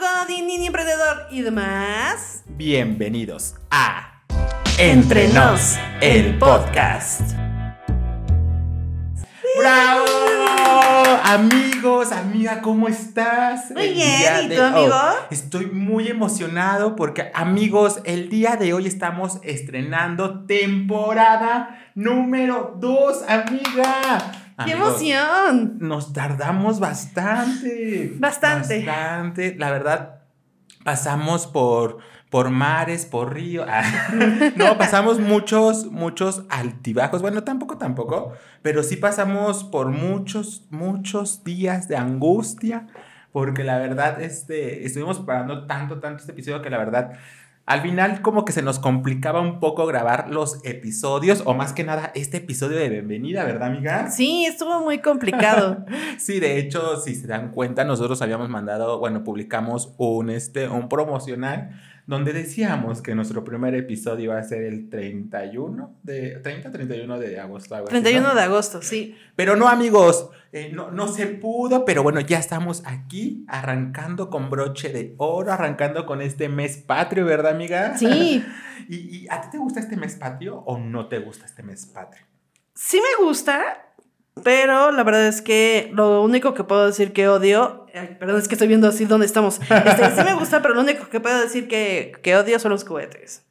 Godín, niño emprendedor y demás. Bienvenidos a Entre Nos, el podcast. ¡Bravo! Amigos, amiga, ¿cómo estás? Muy El bien, ¿y tú, amigo? Estoy muy emocionado porque, amigos, el día de hoy estamos estrenando temporada número 2, amiga. ¡Qué Amigos, emoción! Nos tardamos bastante. Bastante. Bastante. La verdad, pasamos por, por mares, por ríos. Ah, no, pasamos muchos, muchos altibajos. Bueno, tampoco, tampoco. Pero sí pasamos por muchos, muchos días de angustia. Porque la verdad, este, estuvimos preparando tanto, tanto este episodio que la verdad, al final como que se nos complicaba un poco grabar los episodios, o más que nada, este episodio de bienvenida, ¿verdad, amiga? Sí, estuvo muy complicado. Sí, de hecho, si se dan cuenta, nosotros habíamos mandado, bueno, publicamos un, este, un promocional donde decíamos que nuestro primer episodio iba a ser el 31 de 30, 31 de agosto. algo así, 31 ¿no? de agosto, sí. Pero no, amigos, eh, no, no se pudo, pero bueno, ya estamos aquí arrancando con broche de oro, arrancando con este mes patrio, ¿verdad, amiga? Sí, ¿Y, y a ti te gusta este mes patrio o no te gusta este mes patrio? sí me gusta, pero la verdad es que lo único que puedo decir que odio, perdón, es que estoy viendo así dónde estamos. Este, sí me gusta, pero lo único que puedo decir que, odio son los cohetes.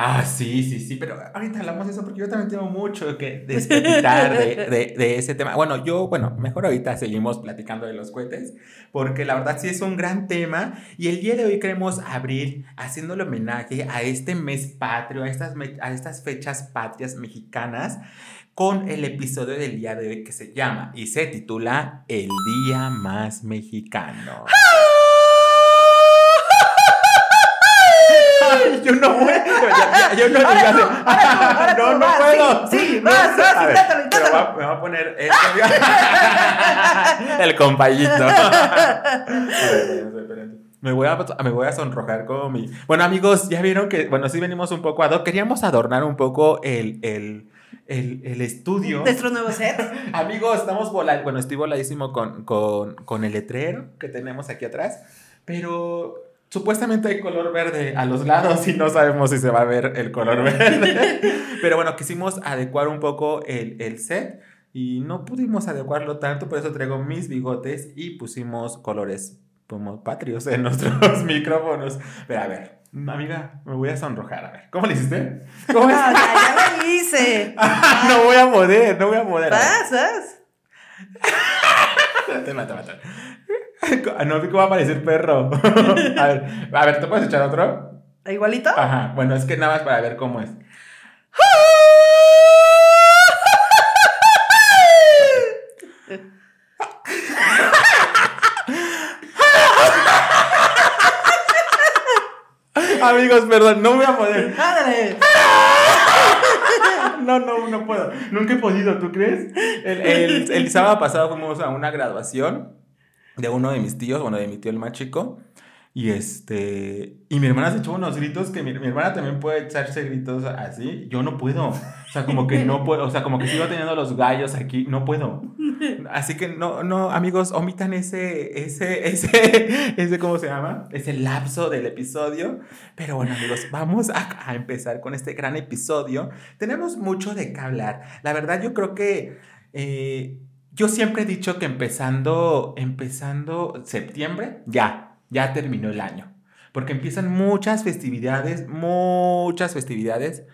Ah, sí, sí, sí, pero ahorita hablamos de eso porque yo también tengo mucho que despepitar de, de, ese tema. Bueno, yo, bueno, mejor ahorita seguimos platicando de los cohetes, porque la verdad sí es un gran tema y el día de hoy queremos abrir haciéndole homenaje a este mes patrio, a estas, a estas fechas patrias mexicanas, con el episodio del día de hoy que se llama y se titula El Día Más Mexicano. Ay, yo no puedo, ya- ya- yo no Ahora tú, ahora tú, no, no vas, puedo. sí, sí, No vas, vas, ver, inténtalo, pero inténtalo. va- me va a poner. El compayito. Me voy, a, me voy a sonrojar como mi... Bueno, amigos, ya vieron que, bueno, sí venimos un poco a do. Queríamos adornar un poco el, el, el, el estudio. Nuestro nuevo set. Amigos, estamos volando. Bueno, estoy voladísimo con, con, con el letrero que tenemos aquí atrás. Pero supuestamente hay color verde a los lados y no sabemos si se va a ver el color verde. Pero bueno, quisimos adecuar un poco el, el set y no pudimos adecuarlo tanto. Por eso traigo mis bigotes y pusimos colores como patrios en nuestros micrófonos. Pero a ver, amiga, me voy a sonrojar. A ver, ¿cómo le hiciste? ¿Cómo No, es? ya, ya lo hice. no voy a poder, no voy a poder. Vas. Te mata, mata. No vi cómo va a parecer perro. A ver, a ver, ¿te puedes echar otro? ¿Igualito? Ajá, bueno, es que nada más para ver cómo es. Amigos, perdón, no voy a poder. ¡Ándale! No, no, no puedo. Nunca he podido, ¿tú crees? El, el- el sábado pasado fuimos a una graduación de uno de mis tíos, bueno, de mi tío el más chico. Y este. Y mi hermana se echó unos gritos que mi, mi hermana también puede echarse gritos así. Yo no puedo. O sea, como que no puedo. O sea, como que sigo teniendo los gallos aquí. No puedo. Así que no, no, amigos, omitan ese, ese, ese, ese, ¿cómo se llama? Ese lapso del episodio. Pero bueno, amigos, vamos a, a empezar con este gran episodio. Tenemos mucho de qué hablar. La verdad, yo creo que eh, yo siempre he dicho que empezando, empezando septiembre, ya, ya terminó el año. Porque empiezan muchas festividades, muchas festividades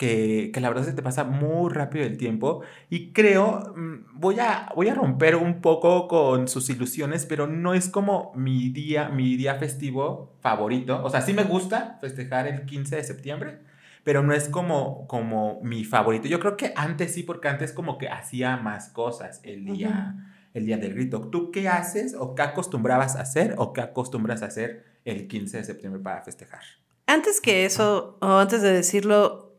que, que la verdad se te pasa muy rápido el tiempo. Y creo, mm, voy a, voy a romper un poco con sus ilusiones, pero no es como mi día, mi día festivo favorito. O sea, sí me gusta festejar el 15 de septiembre, pero no es como, como mi favorito. Yo creo que antes sí, porque antes como que hacía más cosas el día, el día del grito. ¿Tú qué haces o qué acostumbrabas a hacer o qué acostumbras a hacer el 15 de septiembre para festejar? Antes que eso, o antes de decirlo,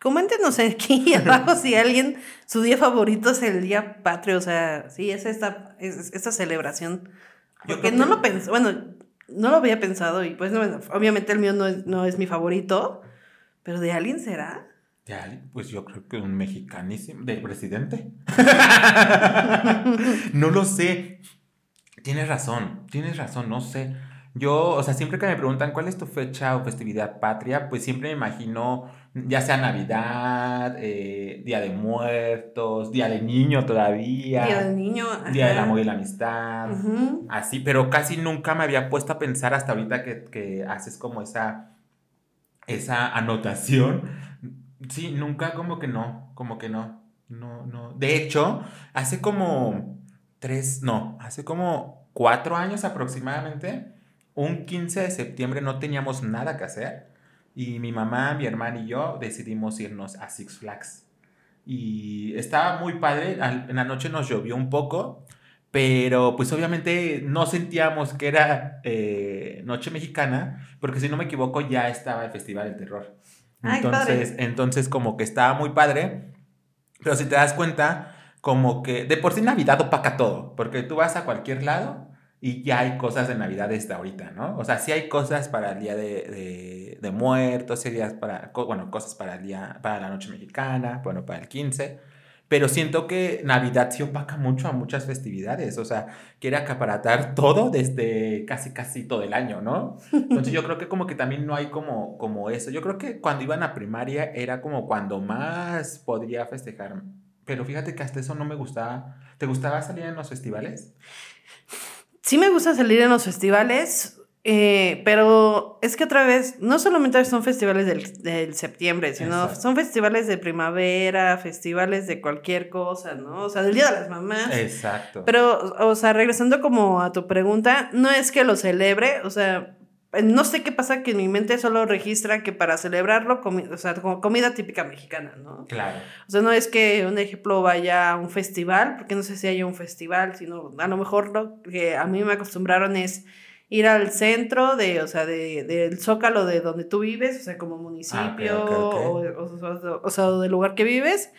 coméntenos aquí abajo si alguien, su día favorito es el día patrio, o sea, sí, es esta, es esta celebración. Porque no lo pensé, bueno, no lo había pensado y pues no, obviamente el mío no es, no es mi favorito, pero de alguien será. Pues yo creo que un mexicanísimo, del presidente. no lo sé. Tienes razón, tienes razón, no sé. Yo, o sea, siempre que me preguntan cuál es tu fecha o festividad patria, pues siempre me imagino ya sea Navidad, eh, Día de Muertos, Día del Niño todavía. Día del Niño. Día del Amor y la Amistad. Así, pero casi nunca me había puesto a pensar hasta ahorita que, que haces como esa, esa anotación. Sí, nunca como que no, como que no. No, no. De hecho, hace como tres, no, hace como cuatro años aproximadamente un 15 de septiembre no teníamos nada que hacer y mi mamá, mi hermana y yo decidimos irnos a Six Flags. Y estaba muy padre, en la noche nos llovió un poco, pero pues obviamente no sentíamos que era eh, Noche Mexicana, porque si no me equivoco ya estaba el Festival del Terror. Entonces, entonces como que estaba muy padre, pero si te das cuenta, como que de por sí Navidad opaca todo, porque tú vas a cualquier lado y ya hay cosas de Navidad desde ahorita, ¿no? O sea, sí hay cosas para el Día de, de, Muertos, sí días para, bueno, cosas para el día, para la Noche Mexicana, bueno, para el 15, pero siento que Navidad sí opaca mucho a muchas festividades, o sea, quiere acaparatar todo desde casi, casi todo el año, ¿no? Entonces yo creo que como que también no hay como, como eso. Yo creo que cuando iban a primaria era como cuando más podría festejar, pero fíjate que hasta eso no me gustaba. ¿Te gustaba salir en los festivales? sí me gusta salir en los festivales, eh, pero es que otra vez, no solamente son festivales del, septiembre, sino son festivales de primavera, festivales de cualquier cosa, ¿no? O sea, del Día de las Mamás. Exacto. Pero, o sea, regresando como a tu pregunta, no es que lo celebre, o sea, no sé qué pasa que en mi mente solo registra que para celebrarlo, o sea, como comida típica mexicana, ¿no? Claro. O sea, no es que un ejemplo vaya a un festival, porque no sé si haya un festival, sino a lo mejor lo que a mí me acostumbraron es ir al centro de, o sea, de, del zócalo de donde tú vives, o sea, como municipio, O, o sea, del lugar que vives,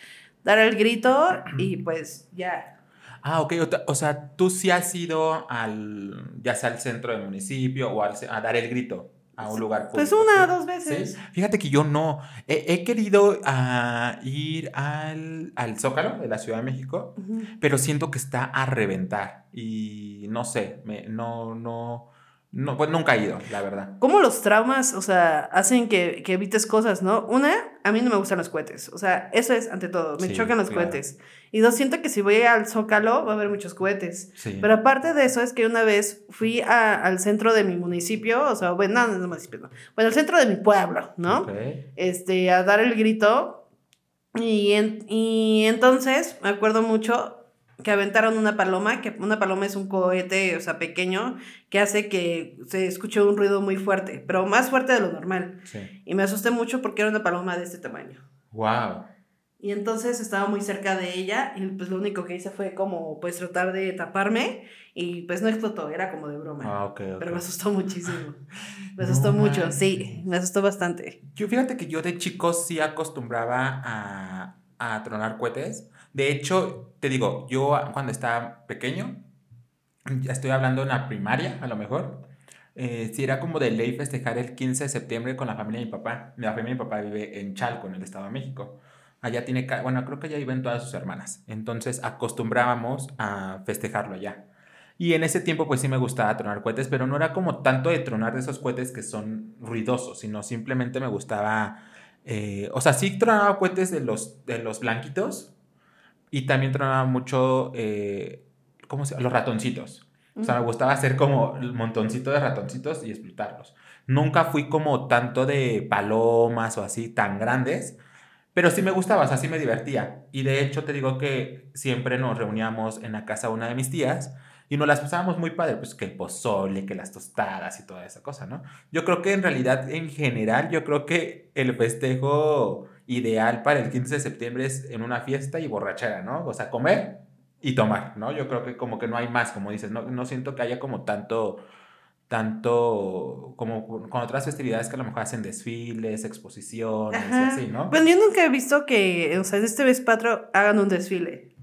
dar el grito y pues ya, Ah, ok. O, sea, tú sí has ido al, ya sea al centro del municipio o al, a dar el grito a un lugar pues público. Pues una, dos veces. Fíjate que yo no. He, querido ah, ir al, al, Zócalo de la Ciudad de México, pero siento que está a reventar. Y no sé, me, no, no no, pues nunca he ido, la verdad. ¿Cómo los traumas, o sea, hacen que, que, evites cosas, no? Una, a mí no me gustan los cohetes. O sea, eso es ante todo. Me chocan los cohetes. Y dos, siento que si voy al Zócalo va a haber muchos cohetes. Pero aparte de eso, es que una vez fui al centro de mi municipio, o sea, bueno, no, no, municipio, no. Bueno, al centro de mi pueblo, ¿no? Este, a dar el grito. Y, y entonces, me acuerdo mucho, que aventaron una paloma, que una paloma es un cohete, o sea, pequeño, que hace que se escuche un ruido muy fuerte, pero más fuerte de lo normal. Y me asusté mucho porque era una paloma de este tamaño. Wow. Y entonces estaba muy cerca de ella y pues lo único que hice fue como pues tratar de taparme y pues no explotó, era como de broma. Ah, ok, Pero me asustó muchísimo. Me asustó mucho, sí, me asustó bastante. Yo fíjate que yo de chico sí acostumbraba a, a tronar cohetes de hecho, te digo, yo cuando estaba pequeño, ya estoy hablando en la primaria, a lo mejor, eh, sí era como de ley festejar el 15 de septiembre con la familia de mi papá. La familia de mi papá vive en Chalco, en el Estado de México. Allá tiene, bueno, creo que allá viven todas sus hermanas. Entonces acostumbrábamos a festejarlo allá. Y en ese tiempo pues sí me gustaba tronar cohetes, pero no era como tanto de tronar de esos cohetes que son ruidosos, sino simplemente me gustaba, eh, o sea, sí tronaba cohetes de los, de los blanquitos, y también tronaba mucho, eh, ¿cómo se llama? Los ratoncitos. O sea, me gustaba hacer como un montoncito de ratoncitos y explotarlos. Nunca fui como tanto de palomas o así tan grandes, pero sí me gustaba, o sea, sí me divertía. Y de hecho te digo que siempre nos reuníamos en la casa de una de mis tías y nos las pasábamos muy padre, pues que el pozole, que las tostadas y toda esa cosa, ¿no? Yo creo que en realidad, en general, yo creo que el festejo ideal para el 15 de septiembre es en una fiesta y borrachera, ¿no? O sea, comer y tomar, ¿no? Yo creo que como que no hay más, como dices, no, no siento que haya como tanto, tanto como con otras festividades que a lo mejor hacen desfiles, exposiciones y así, ¿no? Bueno, yo nunca he visto que, o sea, este vez patro hagan un desfile.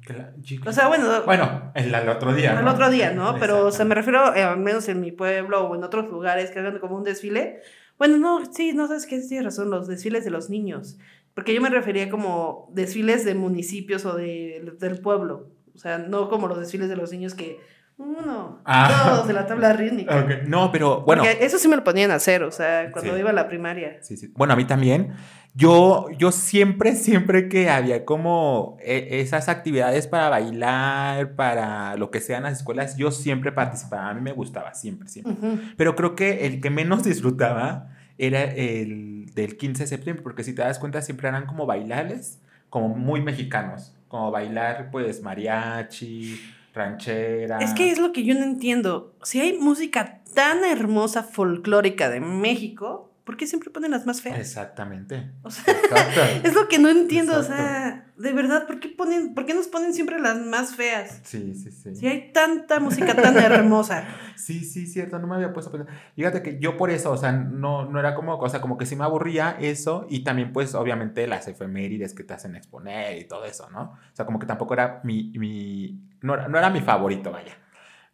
O sea, bueno. Bueno, el, otro día. El otro día, ¿no? Pero, o sea, me refiero, eh, al menos en mi pueblo o en otros lugares que hagan como un desfile. Bueno, no, sí, no sabes qué, tienes razón, los desfiles de los niños. Porque yo me refería como desfiles de municipios o de, del pueblo. O sea, no como los desfiles de los niños que Uno. Ah. Dos de la tabla rítmica. Ok, No, pero bueno. Porque eso sí me lo ponían a hacer, o sea, cuando Sí. iba a la primaria. Sí, sí. Bueno, a mí también. Yo, yo siempre, siempre que había como eh, esas actividades para bailar, para lo que sea en las escuelas, yo siempre participaba. A mí me gustaba, siempre, siempre. Ujú. Pero creo que el que menos disfrutaba era el del 15 de septiembre, porque si te das cuenta, siempre eran como bailables, como muy mexicanos. Como bailar, pues, mariachi, ranchera. Es que es lo que yo no entiendo. Si hay música tan hermosa folclórica de México, ¿por qué siempre ponen las más feas? Exactamente. O sea, Exacto. es lo que no entiendo. Exacto. O sea, de verdad, ¿por qué, ponen, ¿por qué nos ponen siempre las más feas? Sí, sí, sí. Si hay tanta música tan hermosa. Sí, sí, cierto, no me había puesto a pensar. Fíjate que yo por eso, o sea, no, no era como, o sea, como que sí me aburría eso y también pues obviamente las efemérides que te hacen exponer y todo eso, ¿no? O sea, como que tampoco era mi, mi no, era, no era mi favorito, vaya.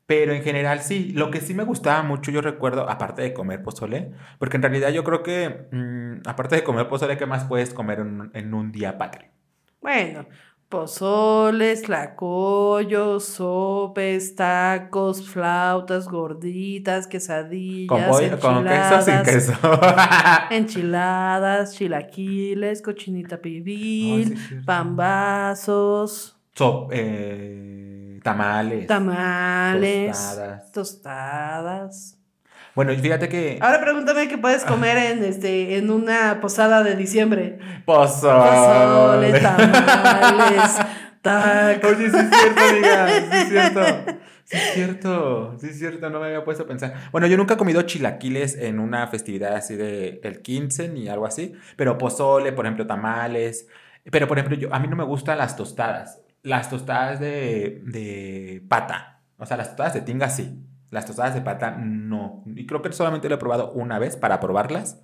Pero en general sí, lo que sí me gustaba mucho, yo recuerdo, aparte de comer pozole, porque en realidad yo creo que, mm, aparte de comer pozole, ¿qué más puedes comer en, en un día patrio? Bueno, pozoles, tlacoyos, sopes, tacos, flautas, gorditas, quesadillas, Con, pollo- con queso sin queso. enchiladas, chilaquiles, cochinita pibil, sí, pambazos, So- eh, tamales. tamales, tostadas. tostadas. Bueno, fíjate que... Ahora pregúntame qué puedes comer en este en una posada de diciembre. Pozole. Pozole, tamales, tacos. Oye, sí es cierto, amiga. Sí es cierto. Sí es cierto. Sí es cierto. No me había puesto a pensar. Bueno, yo nunca he comido chilaquiles en una festividad así de el 15 ni algo así. Pero pozole, por ejemplo, tamales. Pero, por ejemplo, yo, a mí no me gustan las tostadas. Las tostadas de, de pata. O sea, las tostadas de tinga sí. Las tostadas de pata no. Y creo que solamente lo he probado una vez para probarlas.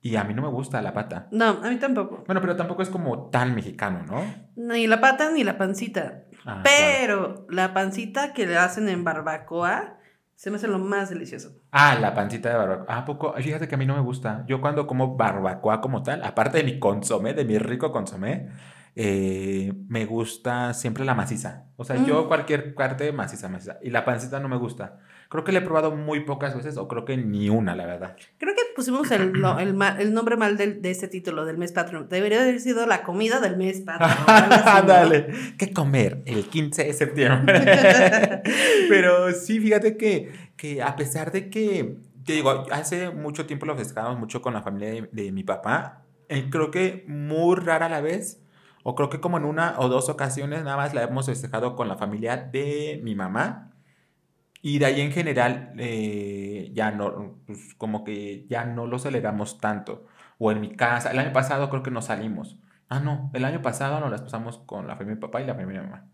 Y a mí no me gusta la pata. No, a mí tampoco. Bueno, pero tampoco es como tan mexicano, ¿no? Ni la pata ni la pancita. Ah, claro. Pero la pancita que le hacen en barbacoa se me hace lo más delicioso. Ah, la pancita de barbacoa. Ah, ¿a poco. Fíjate que a mí no me gusta. Yo cuando como barbacoa como tal, aparte de mi consomé, de mi rico consomé, eh, me gusta siempre la maciza. O sea, yo Mm. cualquier parte maciza, maciza. Y la pancita no me gusta. Creo que le he probado muy pocas veces o creo que ni una, la verdad. Creo que pusimos el, no- el, ma- el nombre mal de este título, del mes patrio. Debería haber sido la comida del mes ¿no? Ándale. ¿Qué comer el 15 de septiembre? Pero sí, fíjate que, que a pesar de que, te digo, hace mucho tiempo lo festejamos mucho con la familia de, de mi papá, eh, creo que muy rara la vez, o creo que como en una o dos ocasiones nada más la hemos festejado con la familia de mi mamá. Y de ahí en general eh, ya no, pues como que ya no lo celebramos tanto. O en mi casa, el año pasado creo que no salimos. Ah, no, el año pasado nos las pasamos con la familia de mi papá y la familia de mi mamá.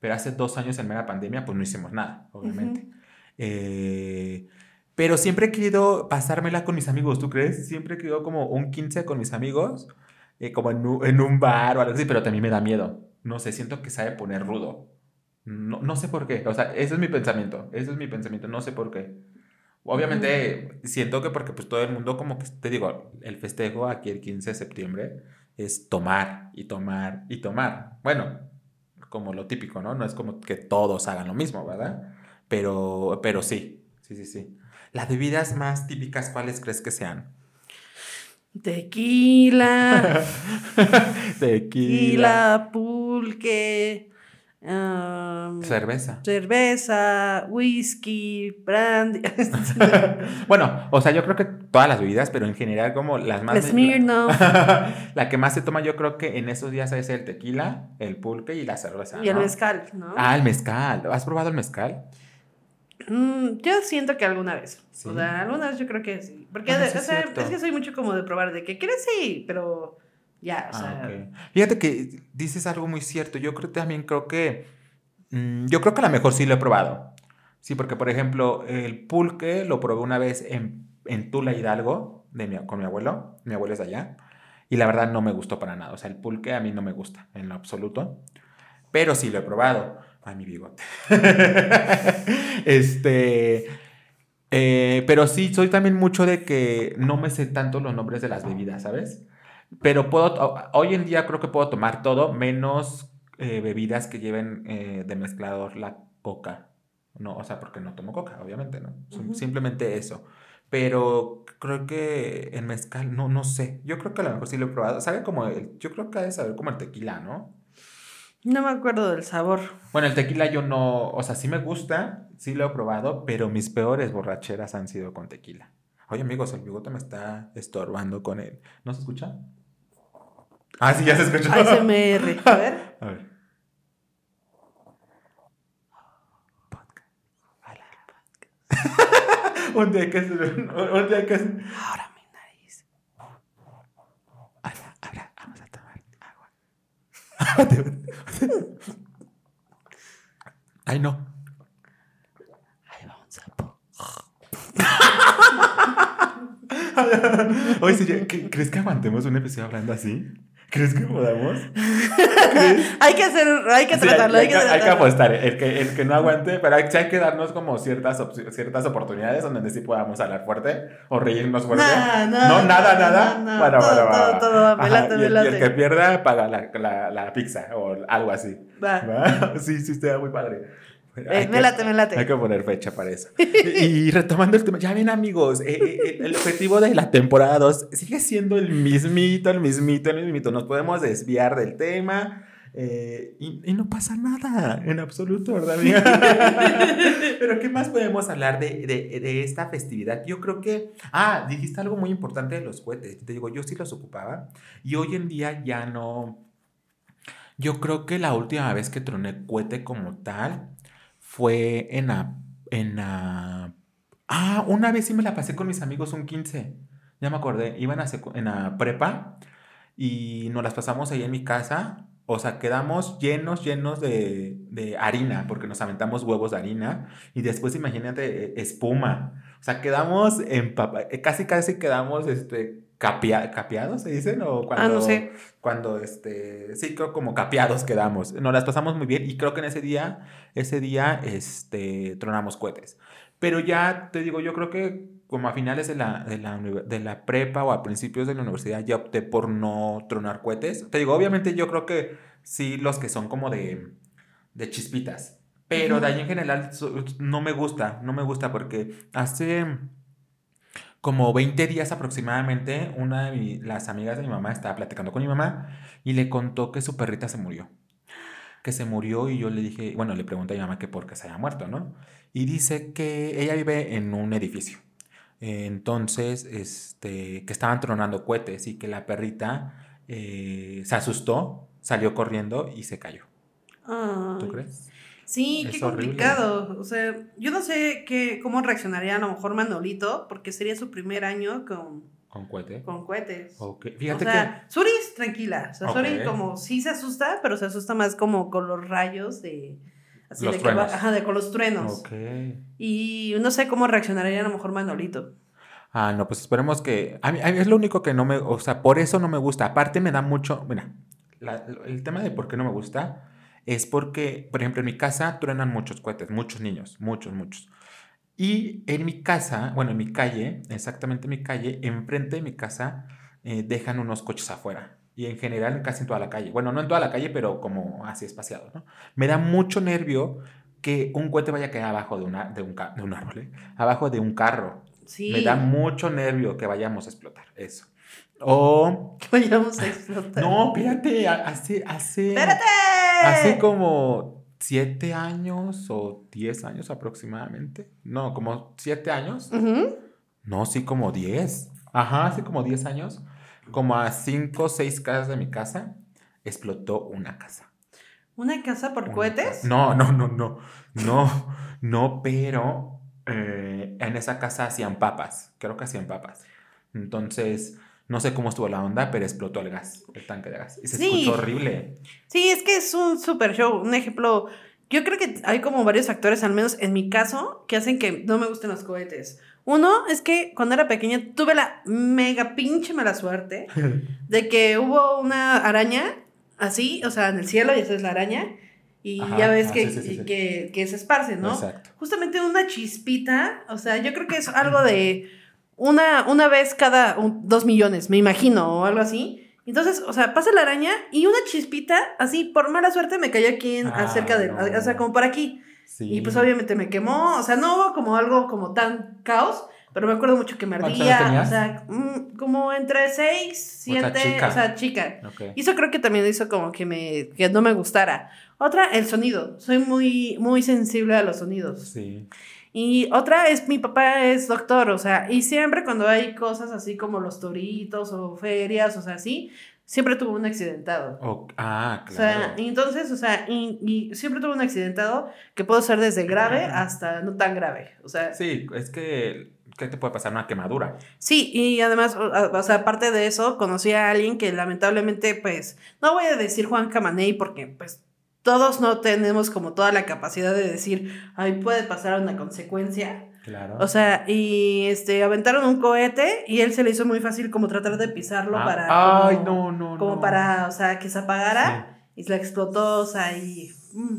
Pero hace dos años en mera pandemia, pues no hicimos nada, obviamente. Eh, pero siempre he querido pasármela con mis amigos, ¿tú crees? Siempre he querido como un 15 con mis amigos, eh, como en un, en un bar o algo así, pero también me da miedo. No sé, siento que sabe poner rudo. No, no sé por qué, o sea, ese es mi pensamiento, ese es mi pensamiento, no sé por qué. Obviamente siento que porque pues todo el mundo como que, te digo, el festejo aquí el 15 de septiembre es tomar y tomar y tomar. Bueno, como lo típico, ¿no? No es como que todos hagan lo mismo, ¿verdad? Pero, pero sí, sí, sí, sí. Las bebidas más típicas, ¿cuáles crees que sean? Tequila, Tequila, pulque, am, cerveza. cerveza, whisky, brandy, bueno, o sea, yo creo que todas las bebidas, pero en general como las más... Smirnoff la que más se toma yo creo que en esos días es el tequila, el pulque y la cerveza. y el mezcal, ¿no? Ah, el mezcal. ¿Has probado el mezcal? Mm, yo siento que alguna vez. Sí. O sea, alguna vez yo creo que sí. Porque Ah, de- sí o sea, es que soy mucho como de probar de que quieres sí, pero ya, o sea. Ah, ok. Fíjate que dices algo muy cierto. Yo creo también creo que. mm, yo creo que a lo mejor sí lo he probado. Sí, porque por ejemplo, el pulque lo probé una vez en, en Tula Hidalgo de mi- con mi abuelo. Mi abuelo es de allá. Y la verdad no me gustó para nada. O sea, el pulque a mí no me gusta en lo absoluto. Pero sí lo he probado. Ay, mi bigote. este. eh, pero sí, soy también mucho de que no me sé tanto los nombres de las bebidas, ¿sabes? Pero puedo, hoy en día creo que puedo tomar todo, menos eh, bebidas que lleven eh, de mezclador la coca. No, o sea, porque no tomo coca, obviamente, ¿no? Simplemente eso. Pero creo que el mezcal, no, no sé. Yo creo que a lo mejor sí lo he probado. Sabe como el, yo creo que ha de saber como el tequila, ¿no? No me acuerdo del sabor. Bueno, el tequila yo no, o sea, sí me gusta, sí lo he probado, pero mis peores borracheras han sido con tequila. Oye, amigos, el bigote me está estorbando con él. ¿No se escucha? Ah, sí, ya se escuchó. ASMR. A ver. A ver. Podcast. Hola. un día que hacer. Un, día que. Ahora mi nariz. Hola, ahora vamos a tomar agua. Ay, no. Ahí va un sapo. Oye, sería- ¿qué- ¿crees que aguantemos un episodio hablando así? ¿Crees que podamos? ¿Crees? Hay que hacer, hay que Sí, tratarlo, hay que hay que tratarlo. apostar. El que, el que no aguante, pero hay, sí hay que darnos como ciertas, ciertas oportunidades donde sí podamos hablar fuerte o reírnos fuerte. No, no, no, nada, no, nada. no, no, bueno, todo, bueno, todo, va. todo, Ajá, late, y, el, y el que pierda paga la, la, la pizza o algo así. Va. ¿Va? Sí, sí, está muy padre. Hay Eh, me que- late, me late. Hay que poner fecha para eso. y, y retomando el tema, ya ven amigos, eh, eh, el objetivo de la temporada 2 sigue siendo el mismito, el mismito, el mismito. Nos podemos desviar del tema eh, y, y no pasa nada en absoluto, ¿verdad, amiga? Pero ¿qué más podemos hablar de, de- de esta festividad? Yo creo que, ah, dijiste algo muy importante de los cohetes. Te digo, yo sí los ocupaba y hoy en día ya no... Yo creo que la última vez que troné cohete como tal fue en la, en la... Ah, una vez sí me la pasé con mis amigos un 15. Ya me acordé. Iban a en la prepa y nos las pasamos ahí en mi casa. O sea, quedamos llenos, llenos de, de harina, porque nos aventamos huevos de harina. Y después, imagínate, eh, espuma. O sea, quedamos empapa- eh, casi, casi quedamos este, capia- capeados, ¿se dicen? O cuando, Ah, no sé. Cuando, este, sí, creo como capeados quedamos. Nos las pasamos muy bien y creo que en ese día, ese día, este, tronamos cohetes. Pero ya te digo, yo creo que como a finales de la, de la, de la prepa o a principios de la universidad ya opté por no tronar cohetes. Te digo, obviamente yo creo que sí los que son como de, de chispitas. Pero de ahí en general no me gusta, no me gusta porque hace como 20 días aproximadamente una de mi- las amigas de mi mamá estaba platicando con mi mamá y le contó que su perrita se murió. Que se murió y yo le dije, bueno, le pregunté a mi mamá que por qué se había muerto, ¿no? Y dice que ella vive en un edificio. Entonces, este, que estaban tronando cohetes y que la perrita eh, se asustó, salió corriendo y se cayó. ¿Tú crees? Sí, Es qué horrible. complicado. O sea, yo no sé qué, cómo reaccionaría a lo mejor Manolito, porque sería su primer año con, ¿Con cohete? con cohetes. Ok, O Fíjate sea, Suri es tranquila. O sea, Suri Ok. como sí se asusta, pero se asusta más como con los rayos de. Así Los de que va- ajá, de con los que... truenos. Ok. Y no sé cómo reaccionaría a lo mejor Manolito. Ah, no, pues esperemos que... A mí, a mí es lo único que no me... O sea, por eso no me gusta. Aparte me da mucho... Mira, la- el tema de por qué no me gusta es porque, por ejemplo, en mi casa truenan muchos cohetes, muchos niños, muchos, muchos. Y en mi casa, bueno, en mi calle, exactamente en mi calle, enfrente de mi casa, eh, dejan unos coches afuera. Y en general, casi en toda la calle. Bueno, no en toda la calle, pero como así espaciado, ¿no? Me da mucho nervio que un cohete vaya a caer abajo de, una, de, un, de un árbol, ¿eh? abajo de un carro. Sí. Me da mucho nervio que vayamos a explotar eso. O... Que vayamos a explotar. No, espérate, a- hace... hace ¡Espérate! Hace como siete años o diez años aproximadamente. No, como siete años. No, sí, como diez. Ajá, hace como diez años. Como a cinco o seis casas de mi casa, explotó una casa. ¿Una casa por Una cohetes? casa. No, no, no, no. No, no, pero eh, en esa casa hacían papas. Creo que hacían papas. Entonces, no sé cómo estuvo la onda, pero explotó el gas, el tanque de gas. Y se Sí. escuchó horrible. Sí, es que es un super show. Un ejemplo, yo creo que hay como varios factores, al menos en mi caso, que hacen que no me gusten los cohetes. Uno es que cuando era pequeña tuve la mega pinche mala suerte de que hubo una araña así, o sea, en el cielo, y esa es la araña, y Ajá, ya ves ah, que, sí, sí, sí, sí. Que, que se esparce, ¿no? Exacto. Justamente una chispita, o sea, yo creo que es algo de una, una vez cada un- dos millones, me imagino, o algo así. Entonces, o sea, pasa la araña y una chispita, así, por mala suerte, me cayó aquí en, Ah, acerca de, no. o sea, como por aquí. Sí. Y pues obviamente me quemó, o sea, no hubo como algo como tan caos, pero me acuerdo mucho que me ¿Cuántos ardía, o sea, mm, como entre 6, O sea, 7, chica. o sea, chica. Y eso creo que también hizo como que me que no me gustara. Otra, el sonido. Soy muy muy sensible a los sonidos. Sí. Y otra es mi papá es doctor, o sea, y siempre cuando hay cosas así como los toritos o ferias, o sea, así, siempre tuvo un accidentado. Ah, O sea, claro. y entonces, o sea, y, y siempre tuvo un accidentado que puede ser desde grave hasta no tan grave. O sea, sí, Sí, es que, ¿qué te puede pasar? Una quemadura. y además, o, o sea, aparte de eso, conocí a alguien que lamentablemente, pues, no voy a decir Juan Camaney porque, pues, todos no tenemos como toda la capacidad de decir, ay, puede pasar una consecuencia. Claro. O sea, y este, aventaron un cohete y él se le hizo muy fácil como tratar de pisarlo Ah, para... Ay, como- no, no, Como no. para, o sea, que se apagara y se le explotó, o sea, y... mm.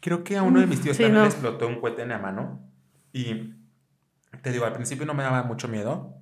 Creo que a uno de mis tíos Sí, también no. le explotó un cohete en la mano. Y te digo, al principio no me daba mucho miedo.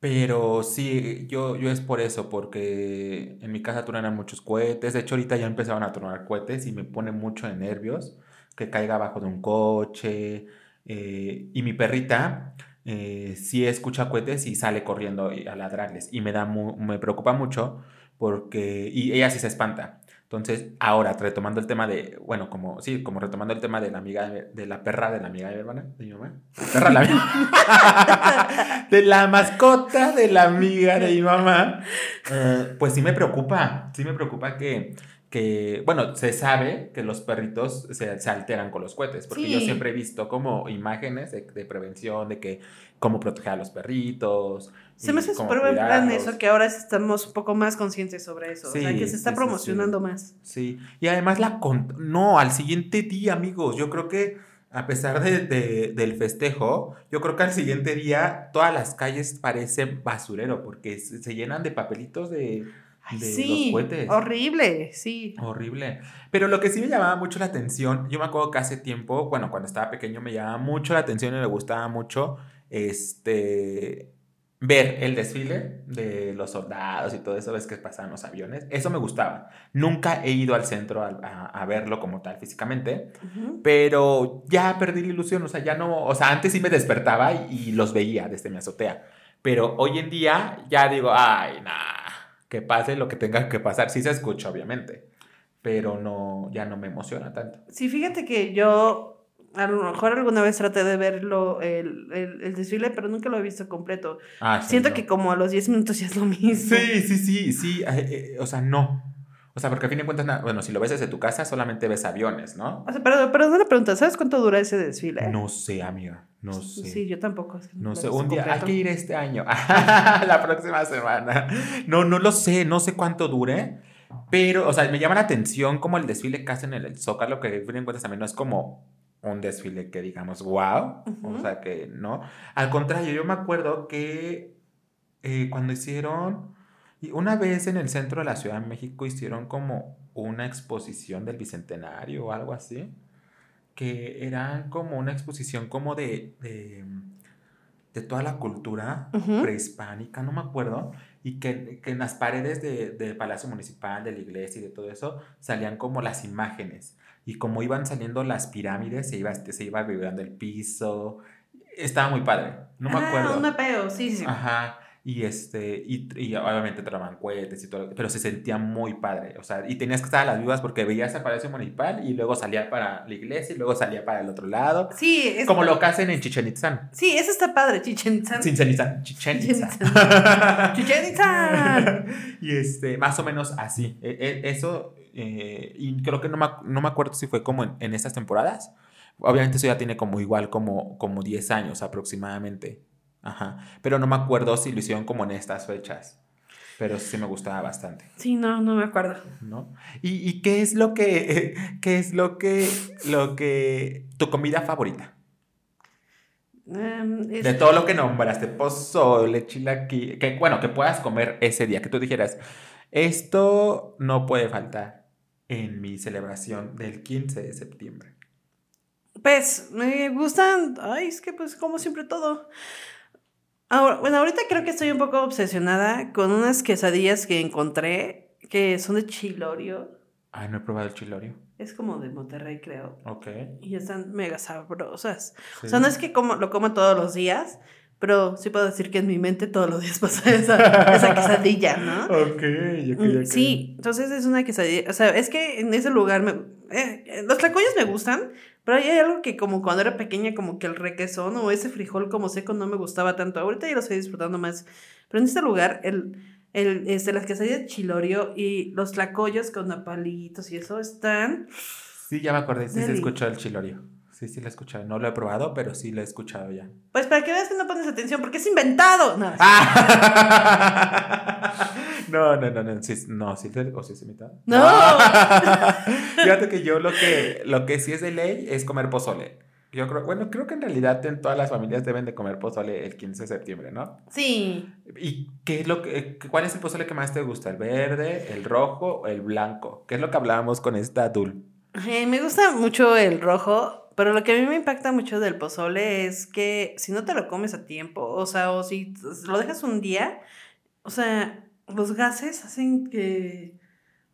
Pero sí, yo, yo es por eso, porque en mi casa tronan muchos cohetes. De hecho, ahorita ya empezaron a tronar cohetes y me pone mucho de nervios que caiga abajo de un coche. eh, y mi perrita eh, sí escucha cohetes y sale corriendo a ladrarles. Y me da me preocupa mucho porque. Y ella sí se espanta. Entonces, ahora, retomando el tema de, bueno, como, sí, como retomando el tema de la amiga, de, de la perra de la amiga de mi hermana, de mi mamá. Perra la amiga. de la mascota de la amiga de mi mamá. eh, pues sí me preocupa, sí me preocupa que, que bueno, se sabe que los perritos se, se alteran con los cohetes, porque yo siempre he visto como imágenes de, de prevención, de que cómo proteger a los perritos. Se me hace súper buen plan eso, que ahora estamos un poco más conscientes sobre eso. o sea, Sí, que se está sí, sí, promocionando más. Sí, y además la... con- No, al siguiente día, amigos, yo creo que a pesar de, de- del festejo, yo creo que al siguiente día todas las calles parecen basurero porque se, se llenan de papelitos de, Ay, de los sí, cohetes. horrible, sí. Horrible. Pero lo que sí me llamaba mucho la atención, yo me acuerdo que hace tiempo, bueno, cuando estaba pequeño me llamaba mucho la atención y me gustaba mucho este ver el desfile de los soldados y todo eso, ves que pasaban los aviones. Eso me gustaba. Nunca he ido al centro a, a- a verlo como tal físicamente, pero ya perdí la ilusión, o sea, ya no, o sea, antes sí me despertaba y, y los veía desde mi azotea, pero hoy en día ya digo, ay, nah, que pase lo que tenga que pasar, sí se escucha, obviamente, pero no, ya no me emociona tanto. Sí, fíjate que yo a lo mejor alguna vez traté de verlo, el, el, el desfile, pero nunca lo he visto completo. Ah, Siento no. que como a los 10 minutos ya es lo mismo. Sí, sí, sí, sí, eh, eh, o sea, no. O sea, porque a fin de cuentas, bueno, si lo ves desde tu casa, solamente ves aviones, ¿no? O sea, pero, pero una pregunta, ¿sabes cuánto dura ese desfile? No sé, amiga, no sé. Sí, yo tampoco. No lo sé, un día hay completo. que ir este año, la próxima semana. No, no lo sé, no sé cuánto dure, pero, o sea, me llama la atención como el desfile que hacen en el Zócalo, que a fin de cuentas también no es como un desfile que digamos, wow, o sea, que no. Al contrario, yo me acuerdo que eh, cuando hicieron, una vez en el centro de la Ciudad de México hicieron como una exposición del Bicentenario o algo así, que eran como una exposición como de, de, de toda la cultura prehispánica, no me acuerdo, y que, que en las paredes de- del Palacio Municipal, de la iglesia y de todo eso, salían como las imágenes, y como iban saliendo las pirámides, se iba, se iba vibrando el piso, estaba muy padre, no me ah, acuerdo. un mapeo, sí, sí. Ajá. Y este, y, y obviamente traban cohetes y todo, pero se sentía muy padre. O sea, y tenías que estar a las vivas porque veías el Palacio Municipal y luego salía para la iglesia y luego salía para el otro lado. Sí, es Como lo que hacen en Chichen Itzán. Sí, eso está padre, Chichen Itzá. Chichen Itzán. Chichen Itzán. Chichen Itzá. y este, más o menos así. E- e- eso, eh, y creo que no me, no me acuerdo si fue como en, en estas temporadas. Obviamente eso ya tiene como igual como, como 10 años aproximadamente. Ajá. Pero no me acuerdo si lo hicieron como en estas fechas. Pero sí me gustaba bastante, Sí, no, no me acuerdo. ¿no? ¿Y, y qué es lo que, qué es lo que, lo que, tu comida favorita? Em, es- De todo lo que nombraste, pozole, chilaquil, que bueno, que puedas comer ese día, que tú dijeras, esto no puede faltar en mi celebración del 15 de septiembre. Pues me gustan. Ay, es que pues como siempre todo. Ahora, bueno, ahorita creo que estoy un poco obsesionada con unas quesadillas que encontré que son de chilorio. Ay, no he probado el chilorio. Es como de Monterrey, creo. Ok. Y están mega sabrosas. Sí. O sea, no es que como, lo coma todos los días, pero sí puedo decir que en mi mente todos los días pasa esa, esa quesadilla, ¿no? Ok, ok, Mm, ok. Sí, entonces es una quesadilla. O sea, es que en ese lugar me. eh, eh, los tlacoyos me gustan, pero hay algo que, como cuando era pequeña, como que el requesón o ese frijol como seco no me gustaba tanto. Ahorita ya lo estoy disfrutando más. Pero en este lugar, el. El, este, las quesadillas chilorio y los tlacoyos con napalitos y eso están. Sí, ya me acordé, sí se Deli. escuchó el chilorio. Sí, sí lo he escuchado. No lo he probado, pero sí lo he escuchado ya. Pues para que veas que no pones atención, porque es inventado. No, Ah. No, no, no, no, sí, no, sí, o sí es imitado. No. Fíjate que yo lo que, lo que sí es de ley es comer pozole. Yo creo, bueno, creo que en realidad en todas las familias deben de comer pozole el 15 de septiembre, ¿no? Sí. ¿Y qué es lo que, cuál es el pozole que más te gusta? ¿El verde, el rojo o el blanco? ¿Qué es lo que hablábamos con esta Dul? Eh, me gusta mucho el rojo, pero lo que a mí me impacta mucho del pozole es que si no te lo comes a tiempo, o sea, o si lo dejas un día, o sea, los gases hacen que,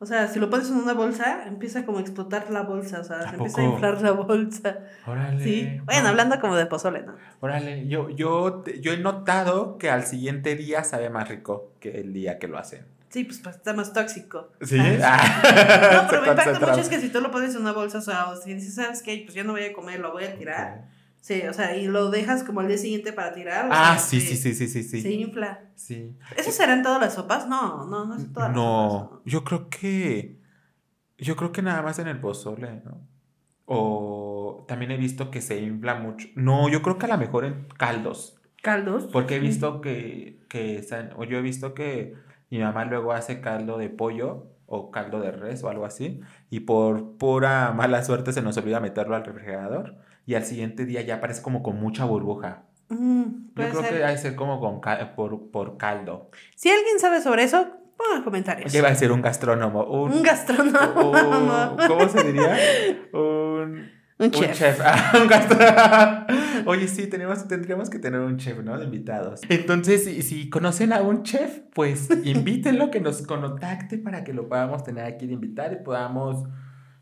o sea, si lo pones en una bolsa, empieza como a explotar la bolsa, o sea, ¿A se empieza a inflar la bolsa. Órale. Sí. Bueno, no. hablando como de pozole, ¿no? Órale, yo, yo, yo he notado que al siguiente día sabe más rico que el día que lo hacen. Sí, pues, está más tóxico. ¿Sí? Ah. No, pero me impacta mucho es que si tú lo pones en una bolsa, o sea, o si dices, ¿sabes qué? Pues yo no voy a comer, lo voy a tirar. Sí, o sea, y lo dejas como al día siguiente para tirar. Ah, sí, sí, sí, sí, sí, sí. Se infla. Sí. ¿Eso será en todas las sopas? No, no, no es en todas las No, sopas. yo creo que. Yo creo que nada más en el pozole, ¿no? O también he visto que se infla mucho. No, yo creo que a lo mejor en caldos. ¿Caldos? Porque he visto que, que o yo he visto que mi mamá luego hace caldo de pollo o caldo de res o algo así. Y por pura mala suerte se nos olvida meterlo al refrigerador. Y al siguiente día ya parece como con mucha burbuja. Mm, Yo creo ser. que debe ser como con cal- por, por caldo. Si alguien sabe sobre eso, pongan comentarios. Iba a ser un gastrónomo. Un, Un gastrónomo. un- ¿Cómo se diría? Un, Un un chef. chef. Ah. Oye, sí, tenemos, tendríamos que tener un chef, ¿no? De invitados. Entonces, si, si conocen a un chef, pues invítenlo, que nos contacte para que lo podamos tener aquí de invitar y podamos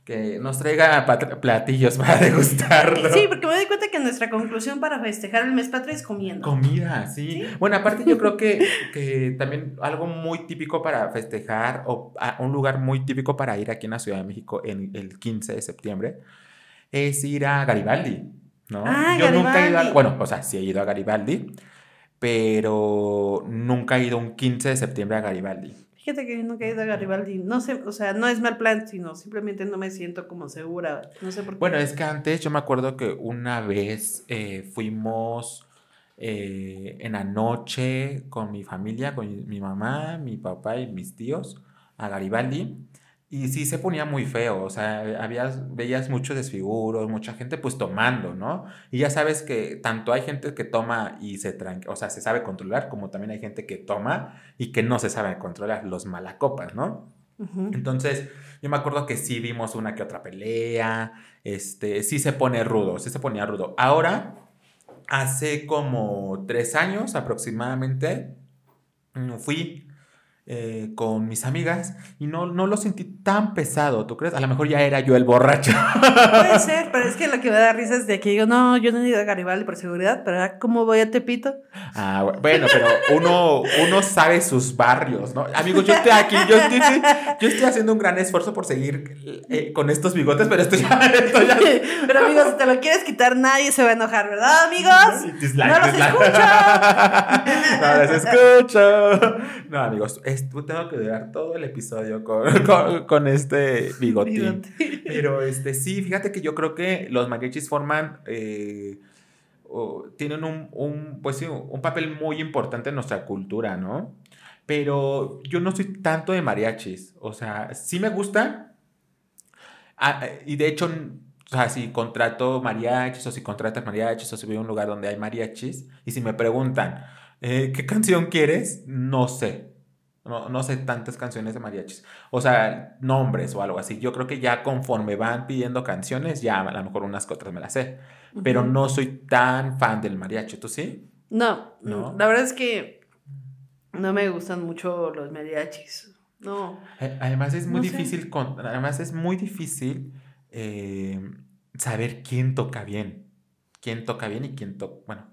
que nos traiga platillos para degustarlo. Sí, porque me doy cuenta que nuestra conclusión para festejar el mes patrio es comiendo. Comida, sí. Sí. Bueno, aparte yo creo que, que también algo muy típico para festejar o a un lugar muy típico para ir aquí en la Ciudad de México en el 15 de septiembre es ir a Garibaldi, ¿no? Ah, yo nunca he ido a, bueno, o sea, sí he ido a Garibaldi, pero nunca he ido un 15 de septiembre a Garibaldi. Fíjate que nunca he ido a Garibaldi. No sé, o sea, no es mal plan, sino simplemente no me siento como segura. No sé por qué. Bueno, es que antes yo me acuerdo que una vez eh, fuimos eh, en la noche con mi familia, con mi mamá, mi papá y mis tíos a Garibaldi. Y sí se ponía muy feo, o sea, había, veías muchos desfiguros, mucha gente pues tomando, ¿no? Y ya sabes que tanto hay gente que toma y se tranqui, o sea, se sabe controlar, como también hay gente que toma y que no se sabe controlar, los malacopas, ¿no? Entonces, yo me acuerdo que sí vimos una que otra pelea, este, sí se pone rudo, sí se ponía rudo. Ahora, hace como tres años aproximadamente, mm, fui eh, con mis amigas y no, no lo sentí tan pesado, ¿tú crees? A lo mejor ya era yo el borracho. Puede ser, pero es que lo que me da risa es de que digo, no, yo no he ido a Garibaldi por seguridad, pero ¿cómo voy a Tepito? Ah, bu- bueno, pero uno, uno sabe sus barrios, ¿no? Amigos, yo estoy aquí, yo estoy, yo estoy haciendo un gran esfuerzo por seguir eh, con estos bigotes, pero esto ya, esto ya Pero amigos, si te lo quieres quitar, nadie se va a enojar, ¿verdad, amigos? Dislike, ¡No los dislike. no los escucho. No, amigos, es- tengo que durar todo el episodio con, con, con este bigotín. Pero este, sí, fíjate que yo creo que los mariachis forman. eh, tienen un, un, pues sí, un papel muy importante en nuestra cultura, ¿no? Pero yo no soy tanto de mariachis. O sea, sí me gustan. Ah, y de hecho, o sea, si contrato mariachis o si contratas mariachis o si voy a un lugar donde hay mariachis y si me preguntan, eh, ¿qué canción quieres? No sé. No, no sé tantas canciones de mariachis. O sea, nombres o algo así. Yo creo que ya conforme van pidiendo canciones, ya a lo mejor unas que otras me las sé. Pero no soy tan fan del mariachi. ¿Tú sí? No, ¿No? la verdad es que no me gustan mucho los mariachis. No. Además es muy No difícil, con- además es muy difícil eh, saber quién toca bien. Quién toca bien y quién toca. Bueno,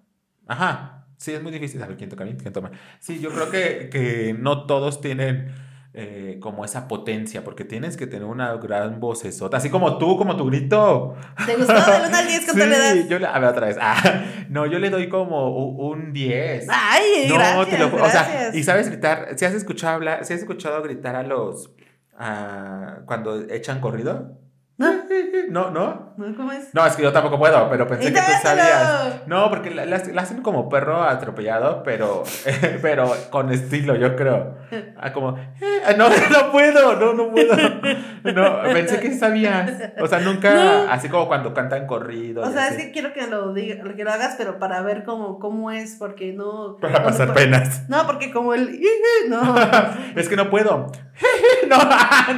ajá. Sí, es muy difícil saber quién toca bien quién toma. Sí, yo creo que, que no todos tienen eh, como esa potencia, porque tienes que tener una gran vocesota, así como tú, como tu grito. ¿Te gustó del 1 al 10 cuánto sí, le das? yo le, a ver otra vez. Ah, no, yo le doy como un 10. Ay, no, gracias, te lo o sea, gracias. y sabes gritar, si has escuchado hablar, si has escuchado gritar a los a- cuando echan corrido? ¿No? No. ¿Cómo es? No, es que yo tampoco puedo, pero pensé que tú sabías. No, porque la, la- la hacen como perro atropellado, pero, pero con estilo, yo creo. Ah, como, eh, no, no puedo, no, no puedo. No, pensé que sabías. O sea, nunca, No. así como cuando cantan corrido. O sea, así, es que quiero que lo diga, que lo hagas, pero para ver cómo, cómo es, porque no. Para pasar penas. No, porque como el. No. es que no puedo. no,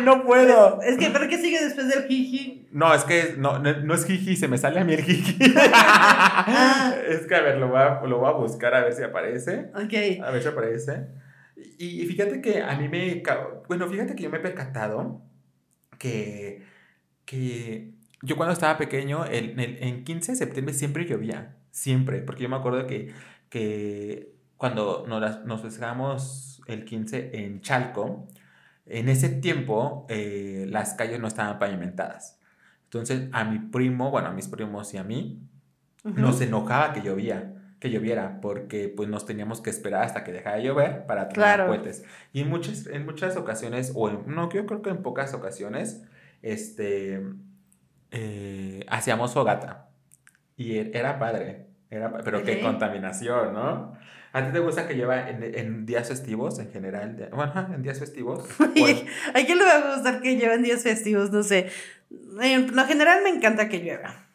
no puedo. Es que, ¿pero qué sigue después del jiji? No, es que no, no, no es jiji, se me sale a mí el jiji. es que a ver, lo voy a, lo voy a buscar a ver si aparece. Ok. A ver si aparece. Y, y fíjate que a mí me... Bueno, fíjate que yo me he percatado que, que yo cuando estaba pequeño, el- en 15 de septiembre siempre llovía. Siempre. Porque yo me acuerdo que, que cuando nos, nos festejamos el 15 en Chalco, en ese tiempo eh, las calles no estaban pavimentadas. Entonces a mi primo, bueno, a mis primos y a mí, nos enojaba que llovía, que lloviera, porque pues nos teníamos que esperar hasta que dejara de llover para tirar Claro. cohetes. Y en muchas, en muchas ocasiones, o en- no, yo creo que en pocas ocasiones, este, eh, hacíamos fogata. Y e- era padre, era, pero qué contaminación, ¿no? ¿A ti te gusta que lleva en, en días festivos en general? De- bueno, en días festivos. en- ¿A quién le va a gustar que lleven días festivos? No sé. En lo general me encanta que llueva.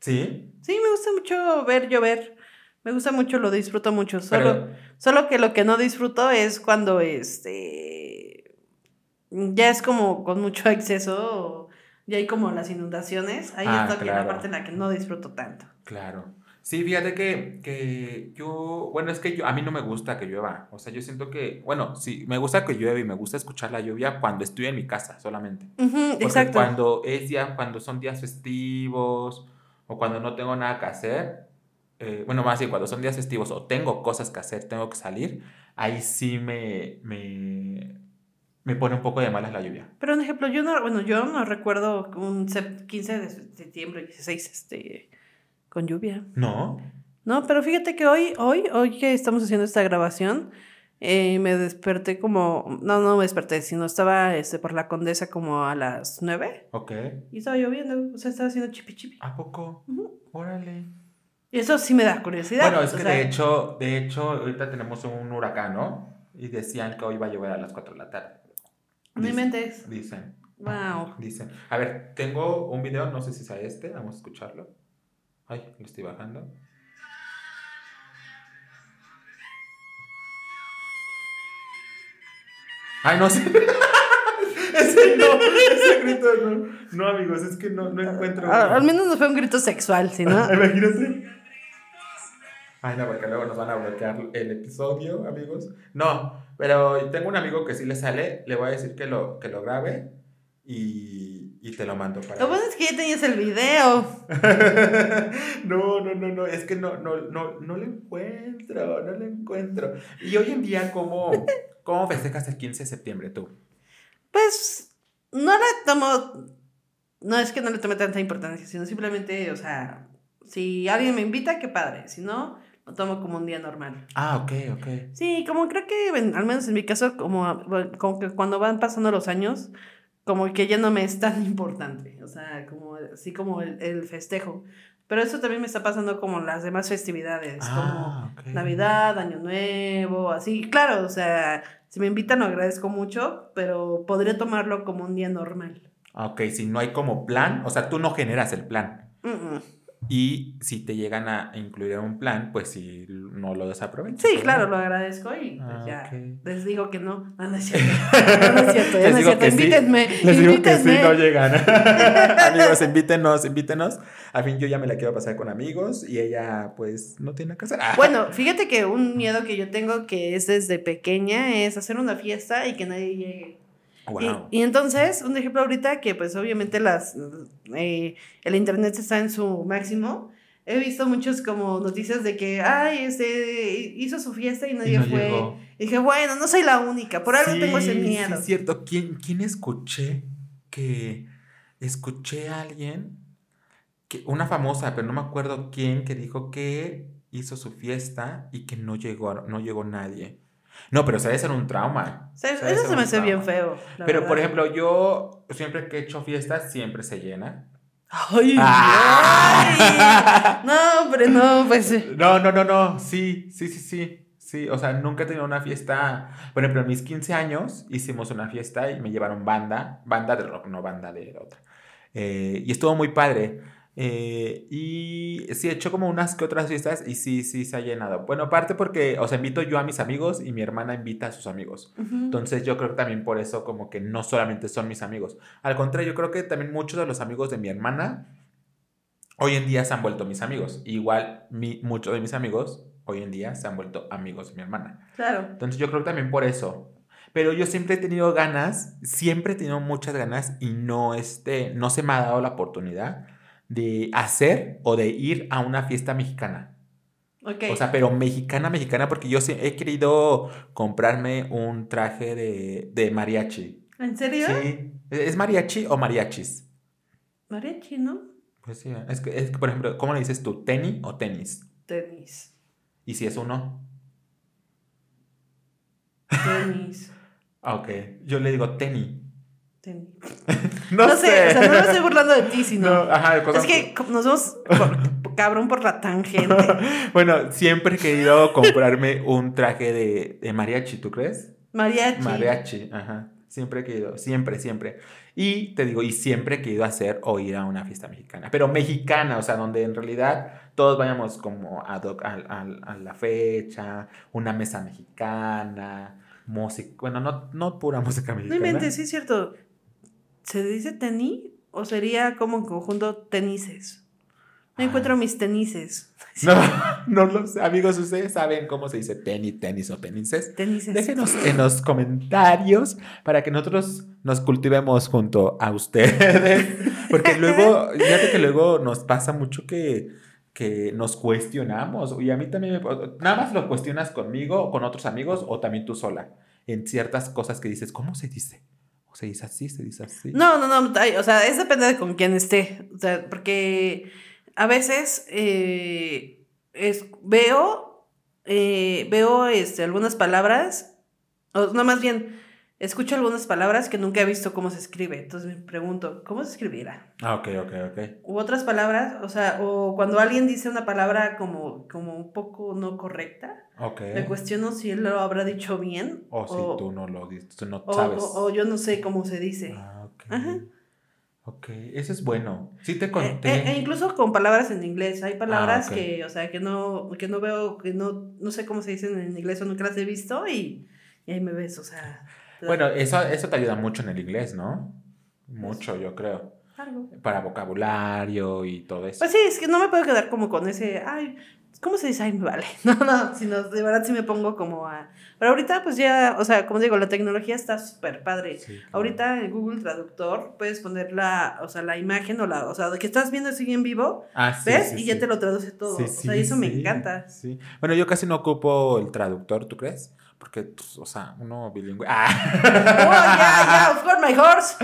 ¿Sí? Sí, me gusta mucho ver llover. Me gusta mucho, lo disfruto mucho. Solo, Pero- solo que lo que no disfruto es cuando este ya es como con mucho exceso, o ya hay como las inundaciones. Ahí Ah, es la claro. parte en la que no disfruto tanto. Claro. Sí, fíjate que, que yo, bueno, es que yo, a mí no me gusta que llueva. O sea, yo siento que, bueno, sí, me gusta que llueve y me gusta escuchar la lluvia cuando estoy en mi casa solamente. Porque exacto. cuando es día, cuando son días festivos o cuando no tengo nada que hacer, eh, bueno, más bien cuando son días festivos o tengo cosas que hacer, tengo que salir, ahí sí me, me, me pone un poco de malas la lluvia. Pero un ejemplo, yo no, bueno, yo no recuerdo un sep- 15 de septiembre, 16, este, con lluvia. ¿No? No, pero fíjate que hoy, hoy, hoy que estamos haciendo esta grabación, eh, me desperté como, no, no me desperté, sino estaba este, por la condesa como a las 9 Ok. y estaba lloviendo, o sea, estaba haciendo chipi chipi. ¿A poco? Ujú. Órale. Y eso sí me da curiosidad. Bueno, es que sea, de hecho, de hecho, ahorita tenemos un huracán, ¿no? Y decían que hoy va a llover a las 4 de la tarde. No inventes. Dicen, Wow. dicen. A ver, tengo un video, no sé si sea este, vamos a escucharlo. Ay, lo estoy bajando. Ay, no sé. ese no, ese grito no. No, amigos, es que no, no encuentro. Al, al menos no fue un grito sexual, ¿sí, no? Imagínate. Ay, no, porque luego nos van a bloquear el episodio, amigos. No, pero tengo un amigo que sí le sale, le voy a decir que lo, que lo grabe y, y te lo mando para... Lo bueno es que ya tenías el video. no, no, no, no, es que no, no, no, no lo encuentro, no lo encuentro. Y hoy en día, ¿cómo, cómo festejas el 15 de septiembre tú? Pues no le tomo. No es que no le tome tanta importancia, sino simplemente, o sea, si alguien me invita, qué padre. Si no, lo tomo como un día normal. Ah, ok, ok. Sí, como creo que, al menos en mi caso, como, como que cuando van pasando los años, como que ya no me es tan importante. O sea, como así como el, el festejo. Pero eso también me está pasando como las demás festividades, Ah, como Navidad, Año Nuevo, así. Claro, o sea, si me invitan lo agradezco mucho, pero podría tomarlo como un día normal. Ah, Ok, si no hay como plan, o sea, tú no generas el plan. Mm, mm. Y si te llegan a incluir en un plan, pues si no lo desaprovechas. Sí, claro, lo agradezco y pues Ah, ya les digo que no. No, no es cierto. No, es cierto, ya Les no es cierto. que sí. Invítenme. Les digo que sí, invítenme. no llegan. amigos, invítenos, invítenos. A fin, yo ya me la quiero pasar con amigos y ella, pues, no tiene que hacer. Bueno, fíjate que un miedo que yo tengo que es desde pequeña es hacer una fiesta y que nadie llegue. Wow. Y, y entonces, un ejemplo ahorita que pues obviamente las eh, el internet está en su máximo. He visto muchos como noticias de que, ay, este hizo su fiesta y nadie no fue. llegó. Y dije, bueno, no soy la única, por algo tengo ese miedo. Sí, es cierto. ¿Quién, quién escuché que escuché a alguien que una famosa, pero no me acuerdo quién que dijo que hizo su fiesta y que no llegó no llegó nadie. No, pero debe ser un trauma. Sea, Debe eso se me hace bien trauma. feo. la Pero por ejemplo, yo siempre que he hecho fiestas siempre se llena. Ay, Ah. ay. No, hombre, no, pues. eh, No, no, no, no. Sí, sí, sí, sí. Sí, o sea, nunca he tenido una fiesta. Por ejemplo, en mis 15 años hicimos una fiesta y me llevaron banda, banda de rock, no banda de otra. Eh, y estuvo muy padre. Eh, y sí, he hecho como unas que otras fiestas y sí, sí se ha llenado. Bueno, aparte porque, o sea, invito yo a mis amigos y mi hermana invita a sus amigos. ujú. Entonces yo creo que también por eso como que no solamente son mis amigos. Al contrario, yo creo que también muchos de los amigos de mi hermana hoy en día se han vuelto mis amigos. Igual mi- muchos de mis amigos hoy en día se han vuelto amigos de mi hermana. Claro. Entonces yo creo que también por eso. Pero yo siempre he tenido ganas, siempre he tenido muchas ganas y no, este, no se me ha dado la oportunidad de hacer o de ir a una fiesta mexicana. Ok. O sea, pero mexicana, mexicana, porque yo he querido comprarme un traje de, de mariachi. ¿En serio? Sí. ¿Es mariachi o mariachis? Mariachi, ¿no? Pues sí, es que, es que, por ejemplo, ¿cómo le dices tú? ¿Tenis o tenis? Tenis. ¿Y si es uno? Tenis. Ah, Ok, yo le digo tenis. No, No, sé, o sea, no me estoy burlando de ti, sino. No, ajá, cosas- es que nos vamos por- cabrón por la tangente. bueno, siempre he querido comprarme un traje de, de mariachi, ¿tú crees? Mariachi. Mariachi, ajá. Siempre he querido, siempre, siempre. Y te digo, y siempre he querido hacer o ir a una fiesta mexicana, pero mexicana, o sea, donde en realidad todos vayamos como ad hoc a, a- a la fecha, una mesa mexicana, música, bueno, no, no pura música No mexicana. inventes, sí es cierto. ¿Se dice tenis o sería como en conjunto tenises? No Ah. encuentro mis tenises. No, no lo sé, amigos, ustedes saben cómo se dice tenis, tenis o tenises. Tenises. Déjenos en los comentarios para que nosotros nos cultivemos junto a ustedes. Porque luego, fíjate que luego nos pasa mucho que, que nos cuestionamos. Y a mí también, me, nada más lo cuestionas conmigo, o con otros amigos, o también tú sola. En ciertas cosas que dices, ¿cómo se dice? O se dice así, se dice así. No, no, no. O sea, es depende de con quién esté. O sea, porque a veces eh, es, veo, eh, veo este, algunas palabras, o no, más bien, escucho algunas palabras que nunca he visto cómo se escribe. Entonces me pregunto, ¿cómo se escribirá? Ah, ok, ok, ok. U otras palabras, o sea, o cuando alguien dice una palabra como, como un poco no correcta, Ok. me cuestiono si él lo habrá dicho bien. O si tú no lo tú no o- sabes. o- o yo no sé cómo se dice. Ah, ok. Ajá. Ok, eso es bueno. Sí te Eh, conté. eh, e incluso con palabras en inglés. Hay palabras ok. que, o sea, que no, que no veo, que no, no sé cómo se dicen en inglés o nunca las he visto y, y ahí me ves, o sea. Bueno, eso, eso te ayuda mucho en el inglés, ¿no? Mucho, yo creo. algo. Para vocabulario y todo eso. Pues sí, es que no me puedo quedar como con ese, ay, ¿cómo se dice? Ay, me vale. No, no, sino de verdad sí me pongo como a... Pero ahorita pues ya, o sea, como digo, la tecnología está súper padre. Sí, claro. Ahorita en Google Traductor puedes poner la, o sea, la imagen o la, o sea, de que estás viendo así en vivo, Ah, sí, ¿ves? sí, y ya te lo traduce todo. O sea, eso me encanta. Sí. Bueno, yo casi no ocupo el traductor, ¿tú crees? Porque, pues, o sea, uno bilingüe. ¡Ah! Oh, ya, ya, of my horse.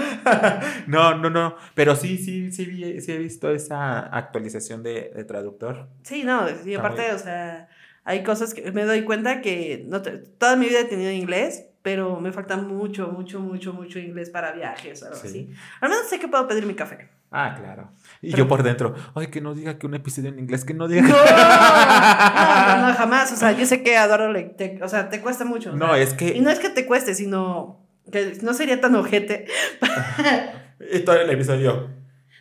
no, no, no. Pero sí, sí, sí, sí he visto esa actualización de, de traductor. Sí, no, y aparte, o sea, hay cosas que me doy cuenta que no te- toda mi vida he tenido inglés, pero me falta mucho, mucho, mucho, mucho inglés para viajes o algo Sí. así. Al menos sé que puedo pedir mi café. Ah, claro. Y Pero- yo por dentro, ay, que no diga que un episodio en inglés, que no diga No, no, no, no, jamás. O sea, yo sé que a Eduardo le, te- o sea, te cuesta mucho. No, sea, es Y que no es que te cueste, sino que no sería tan ojete. y todo el episodio.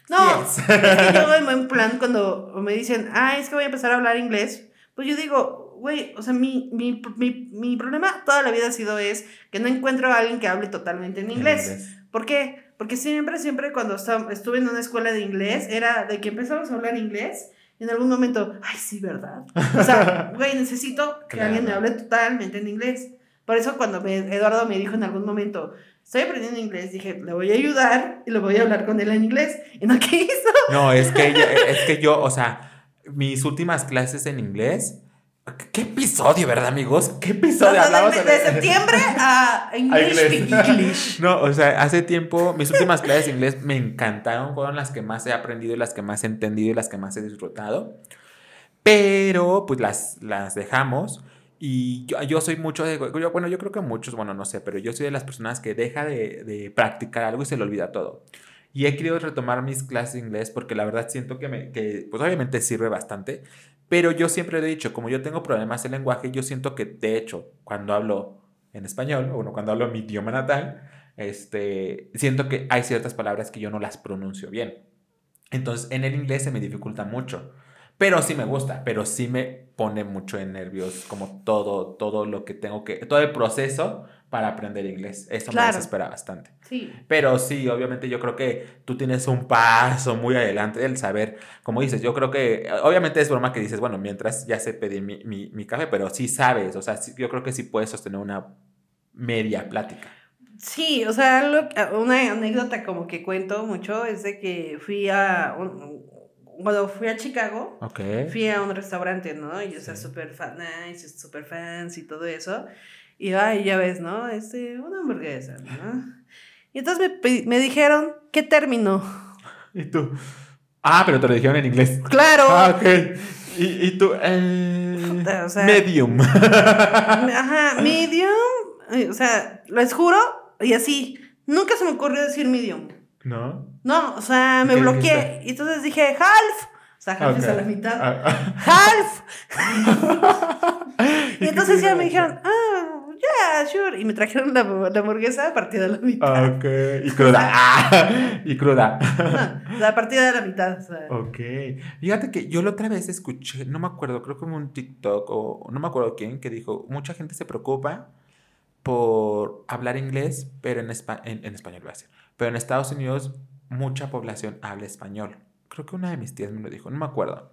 No, Yes. es que yo en plan cuando me dicen, ah, es que voy a empezar a hablar inglés, pues yo digo, güey, o sea, mi, mi, mi, mi problema toda la vida ha sido es que no encuentro a alguien que hable totalmente en inglés. ¿Por qué? Porque siempre, siempre cuando estuve en una escuela de inglés, era de que empezamos a hablar inglés y en algún momento, ay, sí, ¿verdad? O sea, güey, necesito que Claro. alguien me hable totalmente en inglés. Por eso cuando me- Eduardo me dijo en algún momento, estoy aprendiendo inglés, dije, le voy a ayudar y le voy a hablar con él en inglés. ¿Y no qué hizo? No, es que, ella- es que yo, o sea, mis últimas clases en inglés. ¿Qué episodio, verdad, amigos? ¿Qué episodio O sea, hablamos de, de septiembre a English. inglés. English. No, o sea, hace tiempo, mis últimas clases de inglés me encantaron, fueron las que más he aprendido y las que más he entendido y las que más he disfrutado. Pero, pues las, las dejamos. Y yo, yo soy mucho de. yo- bueno, yo creo que muchos, bueno, no sé, pero yo soy de las personas que deja de, de practicar algo y se le olvida todo. Y he querido retomar mis clases de inglés porque la verdad siento que, me, que pues obviamente sirve bastante. Pero yo siempre he dicho, como yo tengo problemas de lenguaje, yo siento que de hecho, cuando hablo en español, o cuando hablo mi idioma natal, este, siento que hay ciertas palabras que yo no las pronuncio bien. Entonces, en el inglés se me dificulta mucho. Pero sí me gusta, pero sí me pone mucho en nervios como todo, todo lo que tengo que, todo el proceso para aprender inglés. Eso me Claro. desespera bastante. Sí. Pero sí, obviamente yo creo que tú tienes un paso muy adelante del saber, como dices, yo creo que, obviamente es broma que dices, bueno, mientras ya sé pedir mi, mi, mi café, pero sí sabes, o sea, sí- yo creo que sí puedes sostener una media plática. Sí, o sea, lo- una anécdota como que cuento mucho es de que fui a, un- cuando fui a Chicago, Ok. fui a un restaurante, ¿no? Y o sea, Sí. súper fan, nice, súper fans y todo eso. Y ay, ya ves, ¿no? Este, una hamburguesa, ¿no? Y entonces me, me dijeron, ¿qué término? ¿Y tú? Ah, pero te lo dijeron en inglés. Claro. Ah, ok. ¿Y, y tú? Eh, o sea- medium. Ajá, medium. eh, O sea, les juro, y así, nunca se me ocurrió decir medium. ¿No? No, o sea, ¿Y me bloqueé. dijiste? Y entonces dije, half. O sea, half es a la mitad. Ah, Half. ¿Y Y entonces ya me dijeron, ah, yeah, sure. Y me trajeron la, la hamburguesa partida a la mitad. Ah, ok. Y cruda. Ah, y cruda. No, la partida de la mitad. O sea. Ok. Fíjate que yo la otra vez escuché, no me acuerdo, creo que un TikTok o no me acuerdo quién, que dijo, mucha gente se preocupa por hablar inglés, pero en, espa- en, en español voy a decir. Pero en Estados Unidos mucha población habla español. Creo que una de mis tías me lo dijo, no me acuerdo.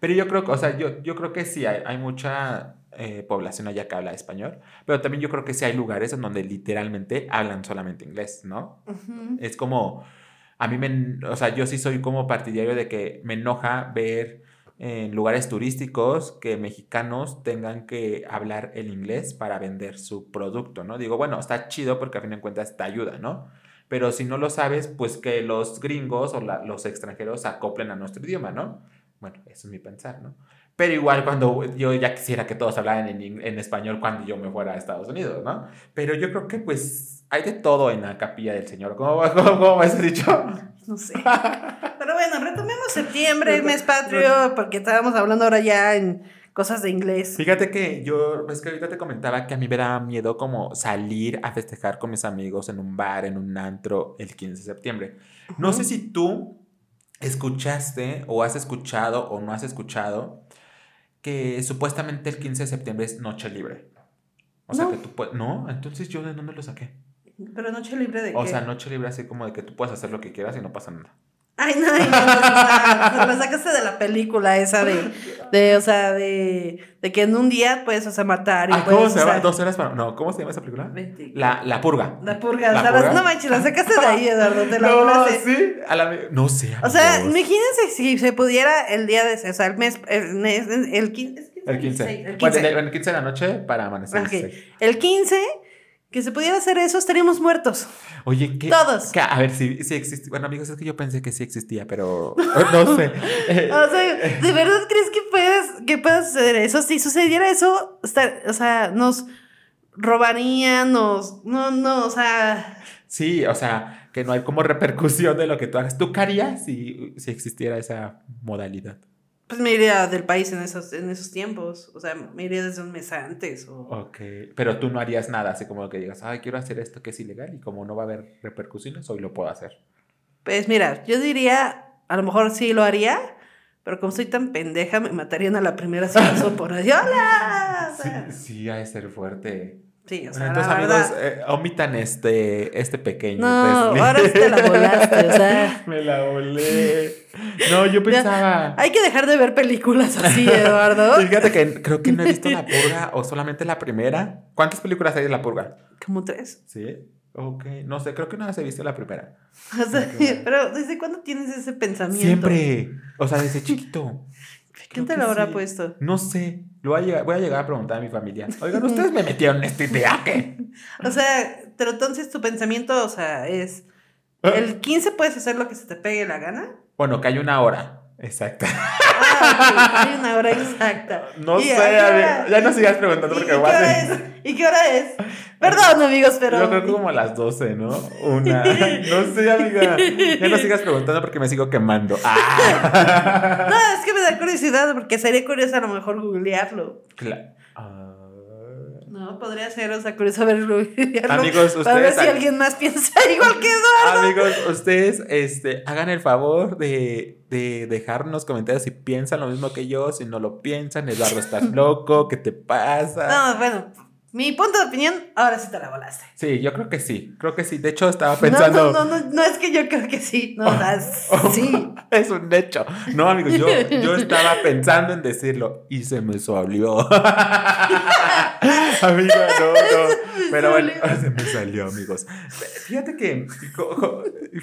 Pero yo creo que, o sea, yo, yo creo que sí hay, hay mucha eh, población allá que habla español, pero también yo creo que sí hay lugares en donde literalmente hablan solamente inglés, ¿no? Ujú. Es como, a mí me, o sea, yo sí soy como partidario de que me enoja ver en lugares turísticos que mexicanos tengan que hablar el inglés para vender su producto, ¿no? Digo, bueno, está chido porque a fin de cuentas te ayuda, ¿no? Pero si no lo sabes, pues que los gringos o la- los extranjeros acoplen a nuestro idioma, ¿no? Bueno, eso es mi pensar, ¿no? Pero igual cuando yo ya quisiera que todos hablaran en, en español cuando yo me fuera a Estados Unidos, ¿no? Pero yo creo que pues hay de todo en la capilla del Señor. ¿Cómo, va- cómo, cómo ese dicho? No sé. Pero bueno, retomemos septiembre, mes patrio, porque estábamos hablando ahora ya en cosas de inglés. Fíjate que yo, es que ahorita te comentaba que a mí me daba miedo como salir a festejar con mis amigos en un bar, en un antro, el 15 de septiembre. No sé si tú escuchaste o has escuchado o no has escuchado que supuestamente el 15 de septiembre es noche libre. O sea No. que tú puedes... No, entonces yo de dónde lo saqué. Pero noche libre de O qué? sea, noche libre así como de que tú puedes hacer lo que quieras y no pasa nada. Ay, no, ay, no, o sea, la sacaste de la película esa de, de o sea, de, de que en un día puedes, o sea, matar y Ah, ¿Cómo puedes, se o llama? ¿Dos horas para...? No, ¿cómo se llama esa película? La, la purga. La purga, ¿La o sea, las- purga? no manches, la sacaste de ahí, Eduardo, te la no, volaste. sí. A la... No sé. O sea, amigos. imagínense si se pudiera el día de, o sea, el mes, el, mes- el 15, ¿es El 15. Sí, el Bueno, 15. el, el 15 de la noche para amanecer. el Ok. 16. El 15, que se pudiera hacer eso, estaríamos muertos. Oye, ¿qué? Todos. qué- a ver, si, si existe. Bueno, amigos, es que yo pensé que sí existía, pero no sé. O sea, ¿de verdad crees que puedes, que pueda suceder eso? Si sucediera eso, estar- o sea, nos robarían, nos, no, no, o sea, sí, o sea, que no hay como repercusión de lo que tú hagas. ¿Tú qué harías si, si existiera esa modalidad? Pues me iría del país en esos, en esos tiempos, o sea, me iría desde un mes antes, o... Ok, pero tú no harías nada, así como que digas, ay, quiero hacer esto que es ilegal y como no va a haber repercusiones, hoy lo puedo hacer. Pues mira, yo diría, a lo mejor sí lo haría, pero como soy tan pendeja, me matarían a la primera si paso por ahí. ¡Hola! O Sí, sí, ha de ser fuerte. Sí, o Bueno, sea, entonces, la amigos, verdad. eh, omitan este, este pequeño. No, ahora te la volaste, o sea. Me la volé. No, yo pensaba. Hay que dejar de ver películas así, Eduardo. Fíjate que creo que no he visto La Purga o solamente la primera. ¿Cuántas películas hay de La Purga? Como tres. Sí. Ok, no sé, creo que no he visto la primera. O sea, pero ¿desde cuándo tienes ese pensamiento? Siempre. O sea, desde chiquito. ¿Quién te lo habrá puesto? No sé. Lo voy, a llegar, voy a llegar a preguntar a mi familia. Oigan, ¿ustedes me metieron en idea qué? O sea, pero entonces tu pensamiento, o sea, es... ¿El 15 puedes hacer lo que se te pegue la gana? Bueno, que hay una hora. Exacta. Ah, hay una hora exacta. No sé, ya no sigas preguntando porque a ¿Y qué hora es? Perdón, amigos, pero. Yo creo que como a las 12, ¿no? Una. No sé, amiga. Ya no sigas preguntando porque me sigo quemando. Ah. No, es que me da curiosidad porque sería curioso a lo mejor googlearlo. Claro. No, podría ser, o sea, curioso verlo. Amigos, ustedes. Para ver si alguien más piensa igual que Eduardo. Amigos, ustedes este, hagan el favor de, de dejarnos comentarios si piensan lo mismo que yo. Si no lo piensan, Eduardo, estás loco, ¿qué te pasa? No, bueno, mi punto de opinión, ahora sí te la volaste. Sí, yo creo que sí, creo que sí. De hecho, estaba pensando. No, no, no, no, es que yo creo que sí. No, o sea, sí. Es un hecho. No, amigos, yo, yo estaba pensando en decirlo y se me salió. Amiga, no, no. Pero bueno, se me salió, amigos. Fíjate que,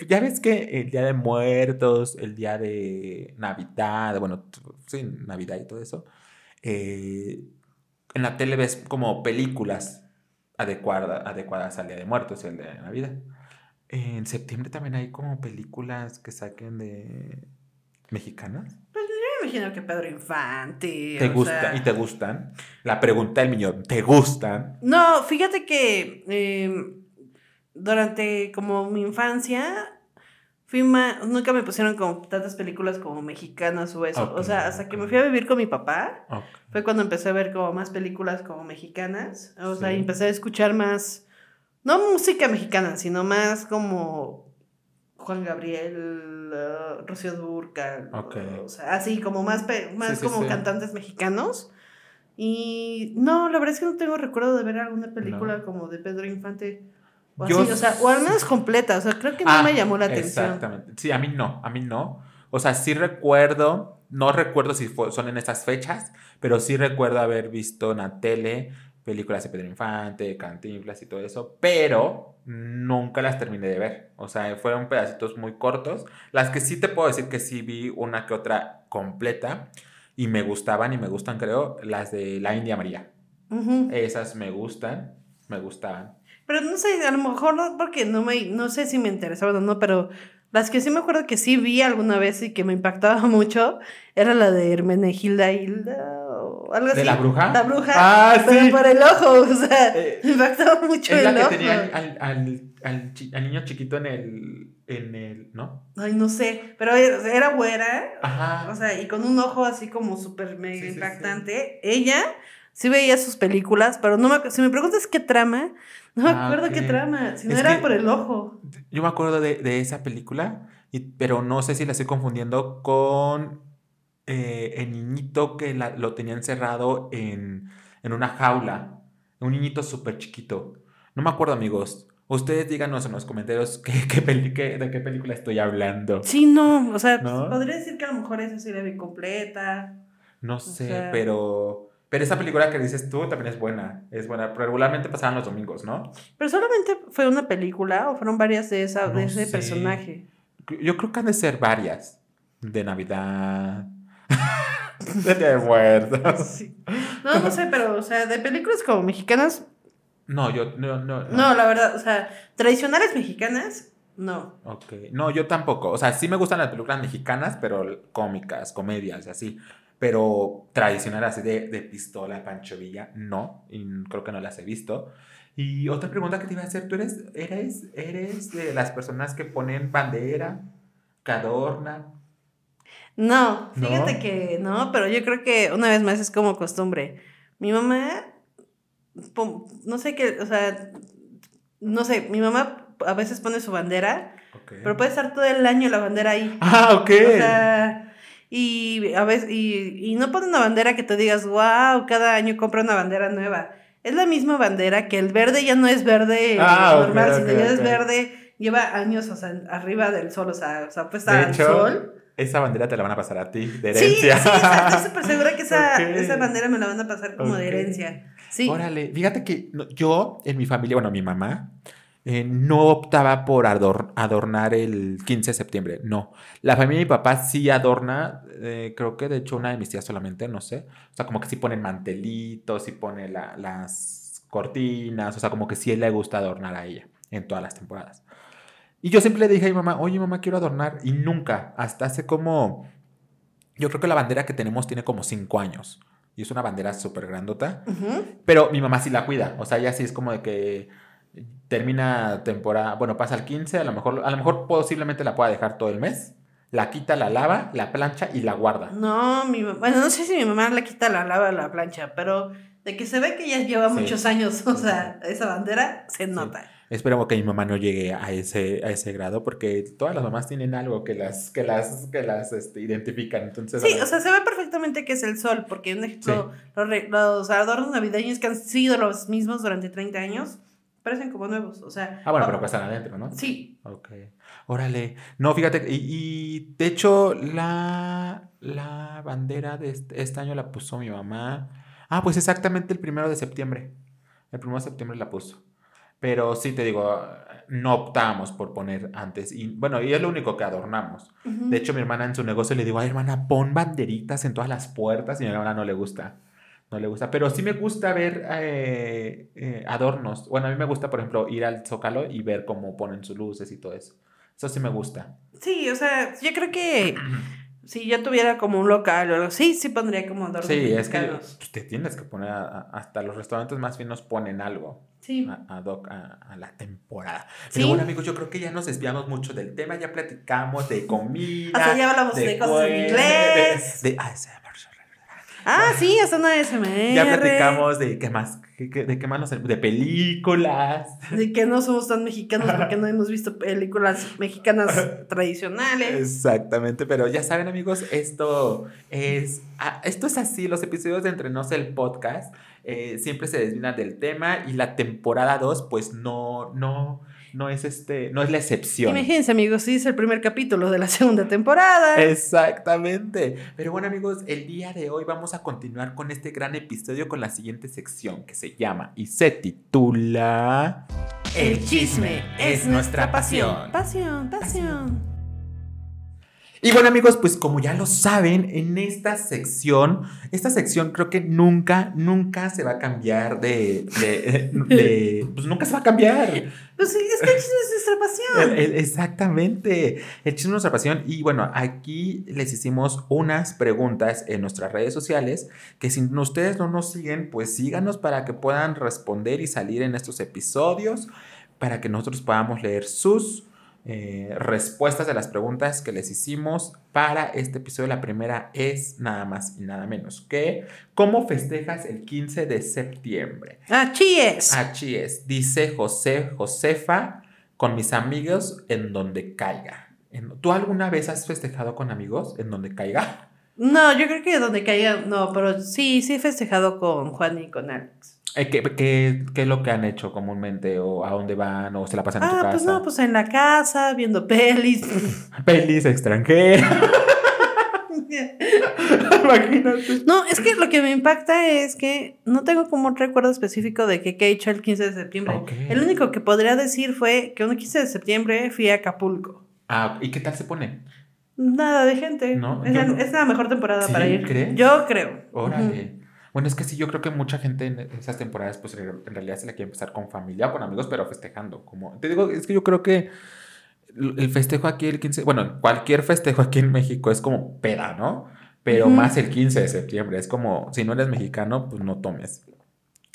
ya ves que el Día de Muertos, el Día de Navidad, bueno, sí, Navidad y todo eso. Eh en la tele ves como películas adecuadas, adecuadas al Día de Muertos y al Día de Navidad. En septiembre también hay como películas que saquen de mexicanas. Me imagino que Pedro Infante. ¿Te gusta y te gustan? La pregunta del millón, ¿te gustan? No, fíjate que em, durante como mi infancia fui más, nunca me pusieron como tantas películas como mexicanas o eso. o sea, hasta que me fui a vivir con mi papá, fue cuando empecé a ver como más películas como mexicanas. O sea, empecé a escuchar más, no música mexicana, sino más como Juan Gabriel, Rocío Durcal. o sea, así como más, más como cantantes mexicanos. Y no, la verdad es que no tengo recuerdo de ver alguna película como de Pedro Infante. O, o sea, o al menos completa, o sea, creo que no ah, me llamó la atención. Exactamente. Sí, a mí no, a mí no. O sea, sí recuerdo, no recuerdo si son en esas fechas, pero sí recuerdo haber visto en la tele películas de Pedro Infante, Cantinflas y todo eso, pero nunca las terminé de ver. O sea, fueron pedacitos muy cortos. Las que sí te puedo decir que sí vi una que otra completa y me gustaban y me gustan, creo, las de la India María. Esas me gustan, me gustaban. Pero no sé, a lo mejor no, porque no me, no sé si me interesaban o no, pero las que sí me acuerdo que sí vi alguna vez y que me impactaba mucho era la de Hermenegilda Hilda o algo así. ¿De la bruja? La bruja. Ah, pero por el ojo, o sea, eh, me impactaba mucho es el la que tenía al, al, al, al, niño chiquito en el, en el, ¿no? Ay, no sé, pero era güera. Ajá. O sea, y con un ojo así como súper mega impactante. Ella sí veía sus películas, pero no me, si me preguntas qué trama, no me ah, acuerdo qué trama, si no era por el ojo. Yo me acuerdo de, esa película, y, pero no sé si la estoy confundiendo con eh, el niñito que lo tenía encerrado en, una jaula. Un niñito súper chiquito. No me acuerdo, amigos. Ustedes díganos en los comentarios qué, qué de qué película estoy hablando. Sí, no, o sea, podría decir que a lo mejor esa sí la vi completa. No sé, pero pero esa película que dices tú también es buena. Es buena. Regularmente pasaban los domingos, ¿no? Pero solamente fue una película o fueron varias de, esa, de ese personaje. Yo creo que han de ser varias. De Navidad. De Día de Muertos. No, no sé, pero, o sea, de películas como mexicanas. No, yo, no, no, no. No, la verdad, o sea, tradicionales mexicanas, no. Ok. No, yo tampoco. O sea, sí me gustan las películas mexicanas, pero cómicas, comedias, así. Pero tradicional así de, de pistola, Pancho Villa, no. Y creo que no las he visto. Y otra pregunta que te iba a hacer, ¿tú eres, eres, eres de las personas que ponen bandera, que adornan? No, fíjate que no, pero yo creo que una vez más es como costumbre. Mi mamá, no sé qué, o sea, no sé, mi mamá a veces pone su bandera, pero puede estar todo el año la bandera ahí. Ah, ok. O sea, y a veces, y, y no pone una bandera que te digas, wow, cada año compra una bandera nueva. Es la misma bandera que el verde ya no es verde ah, normal, sino ya es verde, lleva años, o sea, arriba del sol, o sea, o sea puesta al sol. Esa bandera te la van a pasar a ti, de herencia. Sí, sí, estoy súper segura que esa, esa, bandera me la van a pasar como de herencia. Sí. Órale, fíjate que yo, en mi familia, bueno, mi mamá, eh, no optaba por ador- adornar el 15 de septiembre, no. La familia de mi papá sí adorna, eh, creo que de hecho una de mis tías solamente, no sé. O sea, como que sí pone mantelitos, sí pone la- las cortinas, o sea, como que sí le gusta adornar a ella en todas las temporadas. Y yo siempre le dije a mi mamá, oye mamá, quiero adornar. Y nunca, hasta hace como, yo creo que la bandera que tenemos tiene como cinco años. Y es una bandera súper grandota. Pero mi mamá sí la cuida. O sea, ella sí es como de que termina temporada, bueno, pasa el 15, a lo mejor, a lo mejor posiblemente la pueda dejar todo el mes. La quita, la lava, la plancha y la guarda. No, mi mamá, bueno, no sé si mi mamá le quita la lava la plancha, pero de que se ve que ya lleva Sí. muchos años, o sea, esa bandera se nota. Esperemos que mi mamá no llegue a ese, a ese grado porque todas las mamás tienen algo que las, que las, que las este, identifican. Entonces, Sí, o sea, se ve perfectamente que es el sol, porque un ejemplo, los, los adornos navideños que han sido los mismos durante 30 años, parecen como nuevos, o sea. Ah, bueno, pero están adentro, ¿no? Sí, Ok. Órale. No, fíjate, y, y de hecho, la, la bandera de este, este año la puso mi mamá. Ah, pues exactamente el primero de septiembre. El primero de septiembre la puso. Pero sí te digo, no optamos por poner antes. Y bueno, y es lo único que adornamos. De hecho, mi hermana en su negocio le digo, ay, hermana, pon banderitas en todas las puertas. Y a mi hermana no le gusta. No le gusta. Pero sí me gusta ver eh, eh, adornos. Bueno, a mí me gusta, por ejemplo, ir al Zócalo y ver cómo ponen sus luces y todo eso. Eso sí me gusta. Sí, o sea, yo creo que si yo tuviera como un local o algo así, sí pondría como adornos Sí, es que pues, te tienes que poner, a- hasta los restaurantes más finos ponen algo Sí. a, ad hoc a, a la temporada. Pero bueno, amigos, yo creo que ya nos desviamos mucho del tema, ya platicamos de comida. Hasta ya hablamos de cosas en inglés. De, de ASMR. Ah, sí, hasta una SMR. Ya platicamos de qué más, qué- qué- de qué más nos- de películas. De que no somos tan mexicanos porque no hemos visto películas mexicanas tradicionales. Exactamente, pero ya saben amigos, esto es, ah, esto es así, los episodios de Entre el podcast eh, siempre se desvían del tema y la temporada 2 pues no, no, no es este, no es la excepción. Imagínense, amigos, sí es el primer capítulo de la segunda temporada. Exactamente. Pero bueno amigos, el día de hoy vamos a continuar con este gran episodio con la siguiente sección que se llama y se titula Pasión, pasión, pasión. Y bueno amigos, pues como ya lo saben, en esta sección, esta sección creo que nunca, nunca se va a cambiar de, de, de- pues nunca se va a cambiar. Pues sí, es que el chisme es nuestra pasión. El- el- exactamente, el chisme es nuestra pasión. Y bueno, aquí les hicimos unas preguntas en nuestras redes sociales que si ustedes no nos siguen, pues síganos para que puedan responder y salir en estos episodios, para que nosotros podamos leer sus eh, respuestas de las preguntas que les hicimos para este episodio. La primera es nada más y nada menos que ¿cómo festejas el 15 de septiembre? Ah, chíes. Así es, dice José Josefa con mis amigos en donde caiga. ¿Tú alguna vez has festejado con amigos en donde caiga? No, yo creo que donde caiga, no, pero sí, sí he festejado con Juan y con Alex. Eh, ¿Qué, qué, qué es lo que han hecho comúnmente? ¿O a dónde van? ¿O se la pasan en tu Ah, casa? pues no, pues en la casa, viendo pelis. Pelis extranjeras. Imagínate. No, es que lo que me impacta es que no tengo como un recuerdo específico de que, qué he hecho el 15 de septiembre. El único que podría decir fue que un 15 de septiembre fui a Acapulco. Ah, ¿y qué tal se pone? Nada de gente. No, es, la, no. es la mejor temporada ¿Sí? para ir. ¿Crees? Yo creo. Órale. Bueno, es que sí, yo creo que mucha gente en esas temporadas, pues en realidad se la quiere empezar con familia con amigos, pero festejando. Como, te digo, es que yo creo que el festejo aquí el 15, bueno, cualquier festejo aquí en México es como peda, ¿no? Pero más el 15 de septiembre, es como, si no eres mexicano, pues no tomes.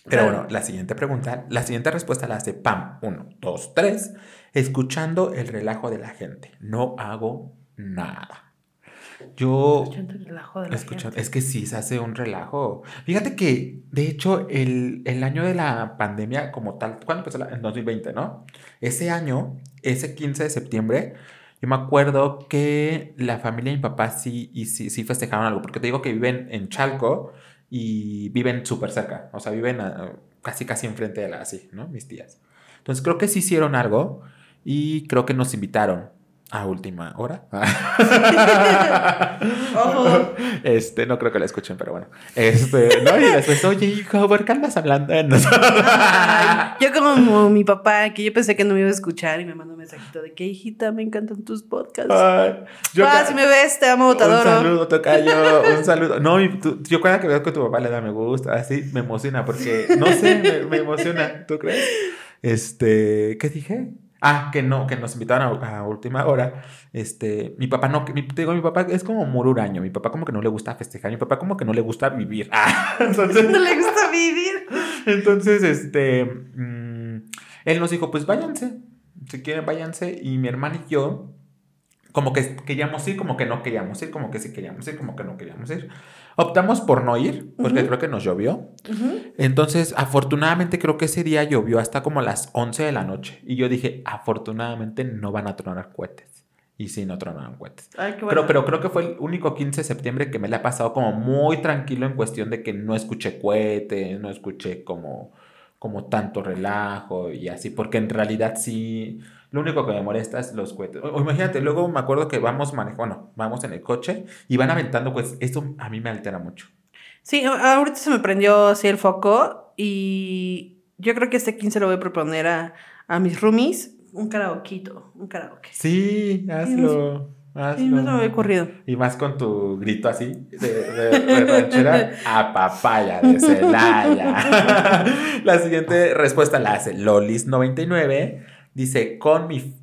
Pero bueno, la siguiente pregunta, la siguiente respuesta la hace Pam. Uno, dos, tres. Escuchando el relajo de la gente. No hago nada. Yo el relajo de la Escucha, gente. es que sí, se hace un relajo. Fíjate que, de hecho, el, el año de la pandemia como tal, ¿cuándo empezó? La, en 2020, ¿no? Ese año, ese 15 de septiembre, yo me acuerdo que la familia de mi papá sí, y sí, sí festejaron algo, porque te digo que viven en Chalco y viven súper cerca, o sea, viven ah, casi, casi enfrente de la, así, ¿no? Mis tías. Entonces creo que sí hicieron algo y creo que nos invitaron. A última hora. Ojo. Este, no creo que la escuchen, pero bueno. Este, no, y después, oye, hijo, ¿por qué andas hablando de nosotros? Ay, yo como mi papá, que yo pensé que no me iba a escuchar y me mandó un mensajito de que, hijita, me encantan tus podcasts. Ay, yo ca- si me ves, te amo, te Un adoro. saludo, tocayo, un saludo. No, tú- yo cada que veo que tu papá le da me gusta, así me emociona porque, no sé, me, me emociona, ¿tú crees? Este, ¿qué dije? Ah, que no, que nos invitaron a, a última hora. Este, mi papá no, mi, te digo, mi papá es como muy huraño, mi papá como que no le gusta festejar, mi papá como que no le gusta vivir. Ah, entonces, No le gusta vivir. entonces, este, mm, él nos dijo, pues váyanse, si quieren váyanse, y mi hermana y yo, como que queríamos ir, como que no queríamos ir, como que sí queríamos ir, como que no queríamos ir. Optamos por no ir, porque Ujú. creo que nos llovió. Ujú. Entonces, afortunadamente, creo que ese día llovió hasta como las 11 de la noche. Y yo dije, afortunadamente no van a tronar cohetes. Y sí, no tronaron cohetes. Ay, qué bueno. Creo, pero creo que fue el único 15 de septiembre que me la he pasado como muy tranquilo en cuestión de que no escuché cohetes, no escuché como, como tanto relajo y así, porque en realidad sí, lo único que me molesta es los cohetes. O, imagínate, luego me acuerdo que vamos manejando, bueno, vamos en el coche y van aventando cohetes. Esto a mí me altera mucho. Sí, ahorita se me prendió así el foco y yo creo que este 15 lo voy a proponer a, a mis roomies. Un karaokeito, un karaoke. Sí, hazlo. hazlo. Sí, no se me había ocurrido. Y más con tu grito así de, de- de ranchera a papaya de Celaya. la siguiente respuesta la hace Lolis99. Dice, con mi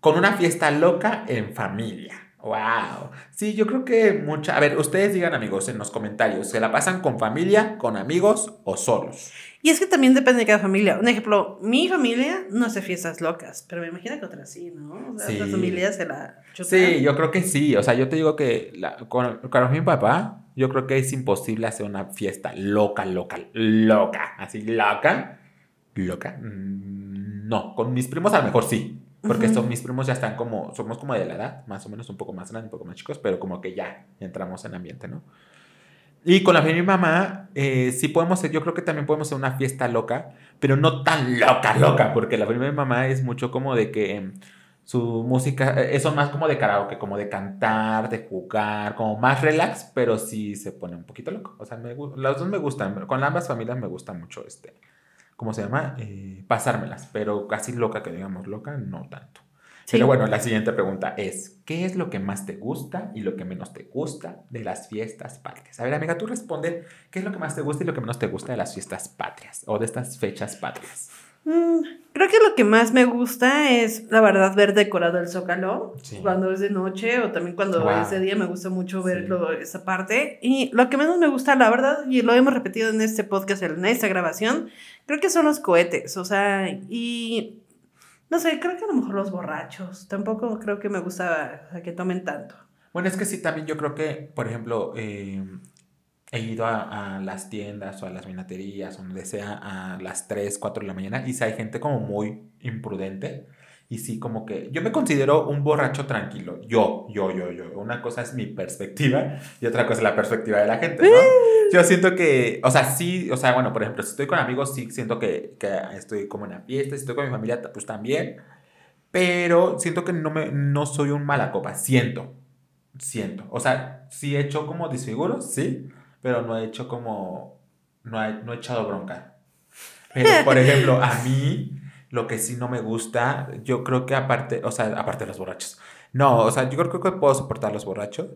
con una fiesta loca en familia. Wow. Sí, yo creo que mucha. A ver, ustedes digan, amigos, en los comentarios, ¿se la pasan con familia, con amigos o solos? Y es que también depende de cada familia. Un ejemplo, mi familia no hace fiestas locas, pero me imagino que otras sí, ¿no? O sea, Sí. otras familias se la chutan. Sí, yo creo que sí. O sea, yo te digo que la- con, con mi papá, yo creo que es imposible hacer una fiesta loca, loca, loca. Así, loca. Loca. Mm, No, con mis primos a lo mejor sí. Porque son, mis primos ya están como, somos como de la edad, más o menos un poco más grandes, un poco más chicos, pero como que ya entramos en ambiente, ¿no? Y con la familia de mi mamá, eh, sí podemos ser, yo creo que también podemos hacer una fiesta loca, pero no tan loca, loca, porque la familia de mi mamá es mucho como de que em, su música, eh, eso más como de karaoke, como de cantar, de jugar, como más relax, pero sí se pone un poquito loco. O sea, me, las dos me gustan, con ambas familias me gusta mucho este, ¿cómo se llama? Eh, pasármelas, pero casi loca que digamos loca, no tanto. Sí. Pero bueno, la siguiente pregunta es, ¿qué es lo que más te gusta y lo que menos te gusta de las fiestas patrias? A ver, amiga, tú responde, ¿qué es lo que más te gusta y lo que menos te gusta de las fiestas patrias o de estas fechas patrias? Mm, creo que lo que más me gusta es, la verdad, ver decorado el zócalo. Sí. Cuando es de noche o también cuando Wow. es de día, me gusta mucho Sí. verlo, esa parte. Y lo que menos me gusta, la verdad, y lo hemos repetido en este podcast, en esta grabación, creo que son los cohetes. O sea, y no sé, creo que a lo mejor los borrachos. Tampoco creo que me gusta que tomen tanto. Bueno, es que sí, también yo creo que, por ejemplo, eh, he ido a, a las tiendas o a las minaterías, o donde sea, a las 3, 4 de la mañana, y si hay gente como muy imprudente, y sí, como que yo me considero un borracho tranquilo, yo, yo, yo, yo. Una cosa es mi perspectiva y otra cosa es la perspectiva de la gente, ¿no? Yo siento que, o sea, sí, o sea, bueno, por ejemplo, si estoy con amigos, sí siento que, que estoy como en la fiesta, si estoy con mi familia, pues también, pero siento que no, me, no soy un mala copa, siento, siento. O sea, sí he hecho como disfiguros, sí, pero no he hecho como, no he, no he echado bronca. Pero, por ejemplo, a mí, lo que sí no me gusta, yo creo que aparte, o sea, aparte de los borrachos, no, o sea, yo creo que puedo soportar los borrachos,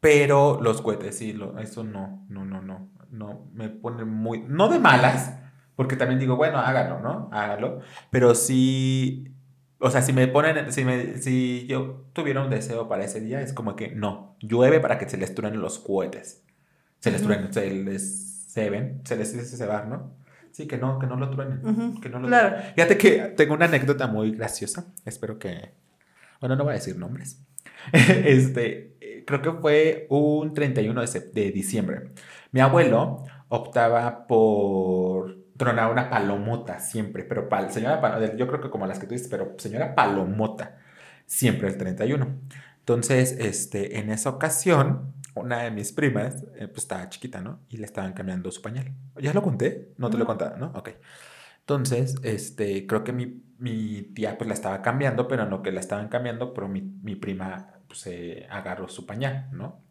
pero los cohetes, sí, lo- eso no, no, no, no, no, me pone muy, no de malas, porque también digo, bueno, hágalo, ¿no? Hágalo, pero sí, o sea, si me ponen, si, me, si yo tuviera un deseo para ese día, es como que no, llueve para que se les truenen los cohetes, se les Ujú. truenen, se les ceben, se les dice cebar, ¿no? Sí, que no, que no lo truenen, Ujú, que no lo claro. truenen. Fíjate que tengo una anécdota muy graciosa, espero que, bueno, no voy a decir nombres. Este, creo que fue un 31 de, de diciembre. Mi abuelo optaba por tronar una palomota siempre, pero pal, señora pal- yo creo que como las que tú dices, pero señora palomota, siempre el 31. Entonces, este, en esa ocasión, una de mis primas, eh, pues estaba chiquita, ¿no? Y le estaban cambiando su pañal. ¿Ya lo conté? No te lo he No. contado, ¿no? Ok. Entonces, este, creo que mi, mi tía pues la estaba cambiando, pero no que la estaban cambiando, pero mi, mi prima pues se agarró su pañal, ¿no?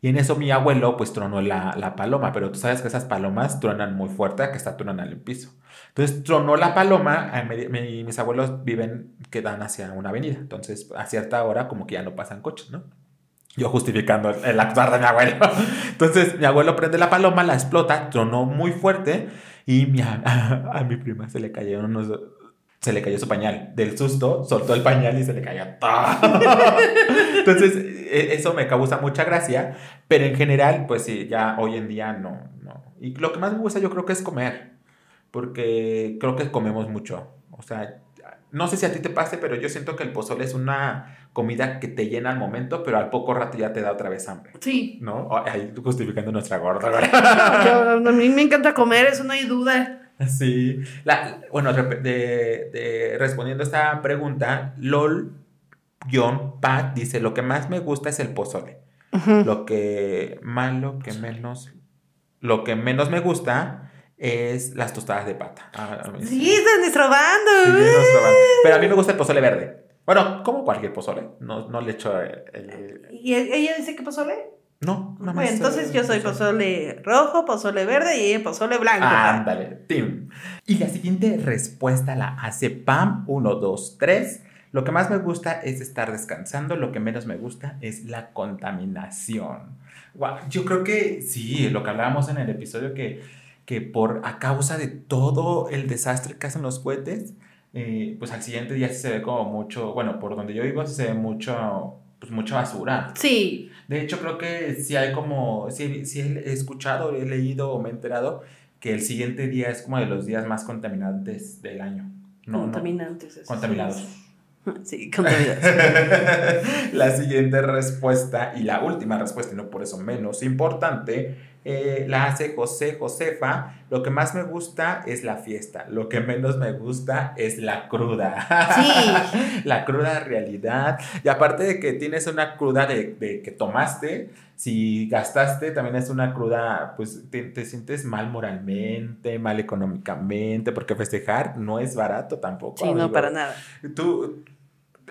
Y en eso mi abuelo pues tronó la, la, paloma, pero tú sabes que esas palomas truenan muy fuerte, que está truenan en el piso. Entonces tronó la paloma, mi, mis abuelos viven, que dan hacia una avenida, entonces a cierta hora como que ya no pasan coches, ¿no? Yo justificando el, actuar de mi abuelo. Entonces mi abuelo prende la paloma, la explota, tronó muy fuerte y mi, a, a mi prima se le cayeron unos se le cayó su pañal. Del susto, soltó el pañal y se le cayó todo. Entonces, e, eso me causa mucha gracia, pero en general, pues sí, ya hoy en día no, no. Y lo que más me gusta yo creo que es comer, porque creo que comemos mucho. O sea, no sé si a ti te pase, pero yo siento que el pozole es una comida que te llena al momento, pero al poco rato ya te da otra vez hambre. Sí. ¿No? Ahí justificando nuestra gorda. a mí me encanta comer, eso no hay duda. Sí. La, bueno, de, respondiendo a esta pregunta, LOL-Pat dice: Lo que más me gusta es el pozole. Lo que malo, que menos. Lo que menos me gusta es las tostadas de pata. Ah, sí, están destrobando. Pero a mí me gusta el pozole verde. Bueno, como cualquier pozole. No, no le echo el... ¿Y ella dice que pozole? No, no Bueno, entonces yo soy pozole rojo, pozole verde y pozole blanco. Ándale, Tim. Y la siguiente respuesta la hace Pam 1, 2, 3. Lo que más me gusta es estar descansando, lo que menos me gusta es la contaminación. yo creo que sí, lo que hablábamos en el episodio que, que por a causa de todo el desastre que hacen los cohetes, eh, pues al siguiente día se ve como mucho, bueno, por donde yo vivo se ve mucho pues mucha basura. Sí. De hecho, creo que sí hay como, sí, sí he escuchado, he leído o me he enterado que el siguiente día es como de los días más contaminantes del año. No, contaminantes. No, contaminados. Sí, contaminados. la siguiente respuesta y la última respuesta, y no por eso menos importante, eh, la hace José Josefa. Lo que más me gusta es la fiesta. Lo que menos me gusta es la cruda. Sí. la cruda realidad. Y aparte de que tienes una cruda de, que tomaste, si gastaste, también es una cruda, pues te, sientes mal moralmente, mal económicamente, porque festejar no es barato tampoco. Sí, no, para nada. Tú,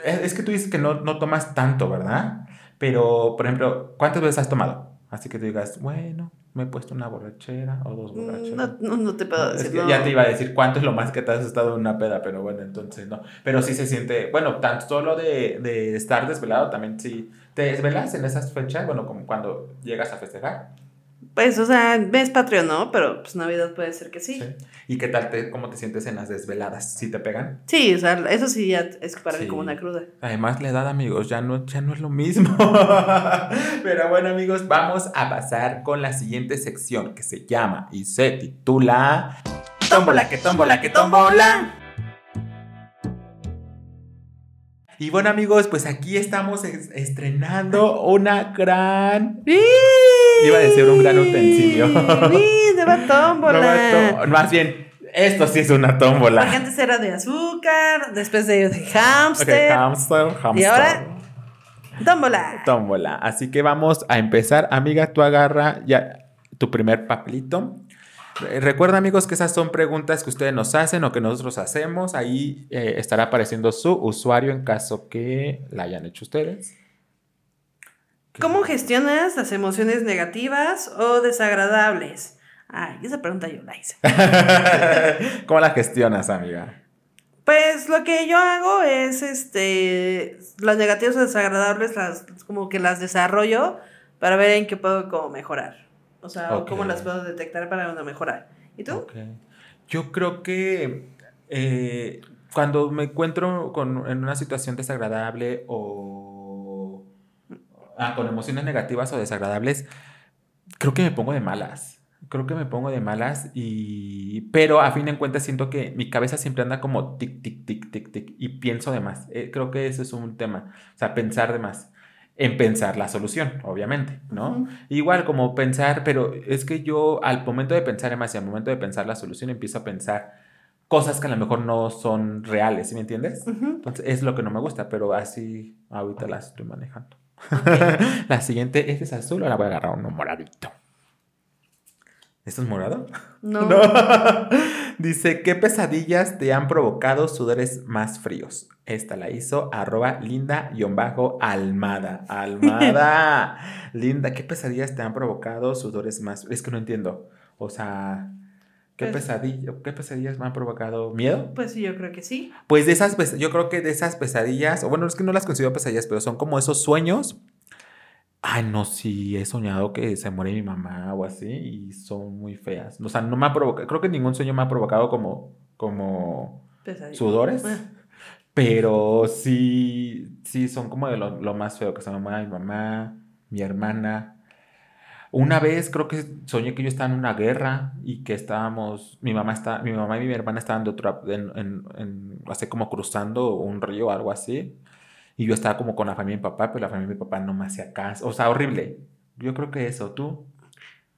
es que tú dices que no, no tomas tanto, ¿verdad? Pero, por ejemplo, ¿cuántas veces has tomado? Así que tú digas, bueno, me he puesto una borrachera o dos mm, borracheras. No, no, te puedo decir. Ya te iba a decir cuánto es lo más que te has estado en una peda, pero bueno, entonces no. Pero sí se siente, bueno, tanto solo de, de estar desvelado también sí. ¿Te desvelas en esas fechas? Bueno, como cuando llegas a festejar. Pues, o sea, es patrio, ¿no? Pero pues Navidad puede ser que sí. ¿Y qué tal, te, cómo te sientes en las desveladas? ¿Sí te pegan? Sí, o sea, eso sí ya es para mí como una cruda. Además, la edad, amigos, ya no, ya no es lo mismo. Pero bueno, amigos, vamos a pasar con la siguiente sección que se llama y se titula... Tómbola, que tómbola, que tómbola. Y bueno, amigos, pues aquí estamos estrenando una gran... Iba a decir un gran utensilio. De tómbola. Más bien, esto sí es una tómbola. Porque antes era de azúcar, después de, de hamster. hamster, hamster. Y ahora, tómbola. Tómbola. Así que vamos a empezar. Amiga, tú agarra ya tu primer papelito. Recuerda amigos que esas son preguntas que ustedes nos hacen o que nosotros hacemos. Ahí eh, estará apareciendo su usuario en caso que la hayan hecho ustedes. ¿Cómo gestionas las emociones negativas o desagradables? Ay, esa pregunta yo la hice. ¿Cómo la gestionas, amiga? Pues lo que yo hago es, este, las negativas o desagradables, las, como que las desarrollo para ver en qué puedo como mejorar. O sea, cómo las puedo detectar para una mejorar. ¿Y tú? Yo creo que eh, cuando me encuentro con, en una situación desagradable o ah, con emociones negativas o desagradables, creo que me pongo de malas. Creo que me pongo de malas y... Pero a fin de cuentas siento que mi cabeza siempre anda como tic, tic, tic, tic, tic y pienso de más. Eh, creo que eso es un tema. O sea, pensar de más. En pensar la solución, obviamente, ¿no? Igual como pensar, pero es que yo al momento de pensar de más y al momento de pensar la solución empiezo a pensar cosas que a lo mejor no son reales, ¿sí me entiendes? Entonces es lo que no me gusta, pero así ahorita las estoy manejando. la siguiente, es azul? Ahora voy a agarrar uno moradito. ¿Esto es morado? No. Dice, ¿qué pesadillas te han provocado sudores más fríos? Esta la hizo arroba linda-almada. Almada. linda, ¿qué pesadillas te han provocado sudores más Es que no entiendo. O sea, ¿qué, Pues- pesadilla, ¿qué pesadillas me han provocado? ¿Miedo? Pues sí, yo creo que sí. Pues de esas, yo creo que de esas pesadillas, o bueno, es que no las considero pesadillas, pero son como esos sueños. Ay, no, sí, he soñado que se muere mi mamá o así y son muy feas. O sea, no me ha provocado, creo que ningún sueño me ha provocado como, como Pesadilla. sudores, pero sí, sí, son como de lo, lo más feo, que se me muera mi mamá, mi hermana. Una vez creo que soñé que yo estaba en una guerra y que estábamos, mi mamá está, mi mamá y mi hermana estaban de otra, en, en, en- así como cruzando un río o algo así. Y yo estaba como con la familia de mi papá, pero la familia de mi papá no me hacía caso. O sea, horrible. Yo creo que eso, tú.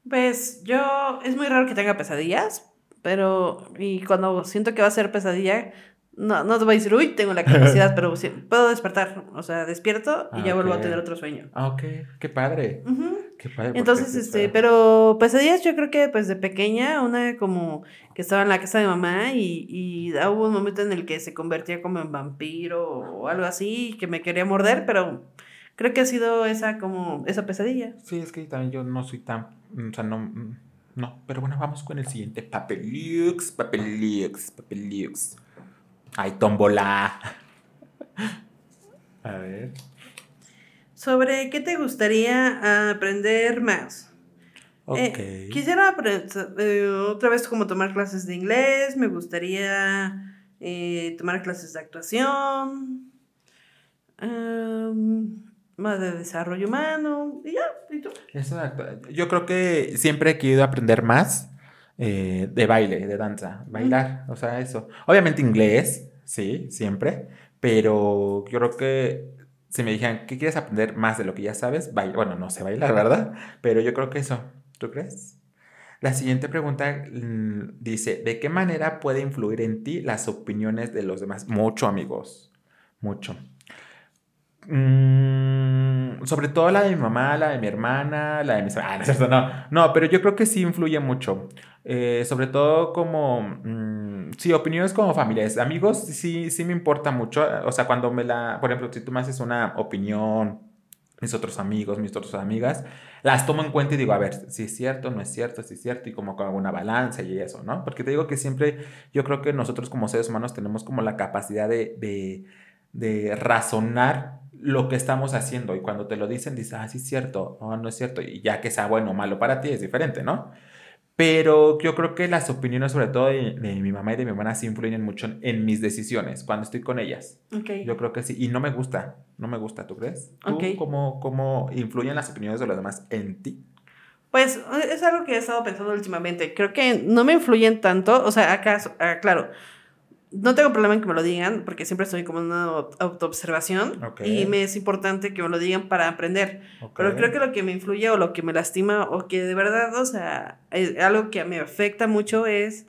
Pues yo, es muy raro que tenga pesadillas, pero y cuando siento que va a ser pesadilla, no, no te voy a decir, uy, tengo la capacidad, pero puedo despertar, o sea, despierto y Ah, ya vuelvo a tener otro sueño. Ah, ok. Qué padre. Ujú. Qué padre. porque Entonces, este, pero pesadillas yo creo que pues de pequeña, una como que estaba en la casa de mamá y, y hubo un momento en el que se convertía como en vampiro o algo así, que me quería morder, pero creo que ha sido esa como, esa pesadilla. Sí, es que también yo no soy tan. O sea, no. mm, No, pero bueno, vamos con el siguiente. Papeliux, papeliux, papeliux. Ay, tómbola. A ver. ¿Sobre qué te gustaría aprender más? Eh, quisiera apre- eh, otra vez como tomar clases de inglés, me gustaría eh, tomar clases de actuación, em, más de desarrollo humano, y ya, ¿y tú? Eso Yo creo que siempre he querido aprender más eh, de baile, de danza, bailar, o sea, eso. Obviamente inglés, sí, siempre, pero yo creo que si me dijeran, ¿qué quieres aprender más de lo que ya sabes? Baila. Bueno, no sé bailar, ¿verdad? Pero yo creo que eso, ¿tú crees? La siguiente pregunta mm, dice, ¿de qué manera puede influir en ti las opiniones de los demás? Mucho, amigos, mucho. Mm, sobre todo la de mi mamá, la de mi hermana, la de mis... Ah, no es cierto, no. No, pero yo creo que sí influye mucho. Eh, sobre todo como... mm, sí, opiniones como familiares. Amigos, sí, sí me importa mucho. O sea, cuando me la... Por ejemplo, si tú me haces una opinión, mis otros amigos, mis otras amigas, las tomo en cuenta y digo, a ver, si es cierto, no es cierto, si es cierto, y como con alguna balanza y eso, ¿no? Porque te digo que siempre, yo creo que nosotros como seres humanos tenemos como la capacidad de, de, de razonar lo que estamos haciendo y cuando te lo dicen dices, ah, sí es cierto, o no es cierto, y ya que sea bueno o malo para ti es diferente, ¿no? Pero yo creo que las opiniones, sobre todo de, de mi mamá y de mi hermana, sí influyen mucho en, mis decisiones cuando estoy con ellas. Ok. Yo creo que sí. Y no me gusta. No me gusta, ¿tú crees? ¿Tú Ok. cómo, cómo influyen las opiniones de los demás en ti? Pues es algo que he estado pensando últimamente. Creo que no me influyen tanto. O sea, acá, ah, claro, no tengo problema en que me lo digan, porque siempre estoy como en una autoobservación. Y me es importante que me lo digan para aprender. Pero creo que lo que me influye o lo que me lastima o que de verdad, o sea, es algo que me afecta mucho es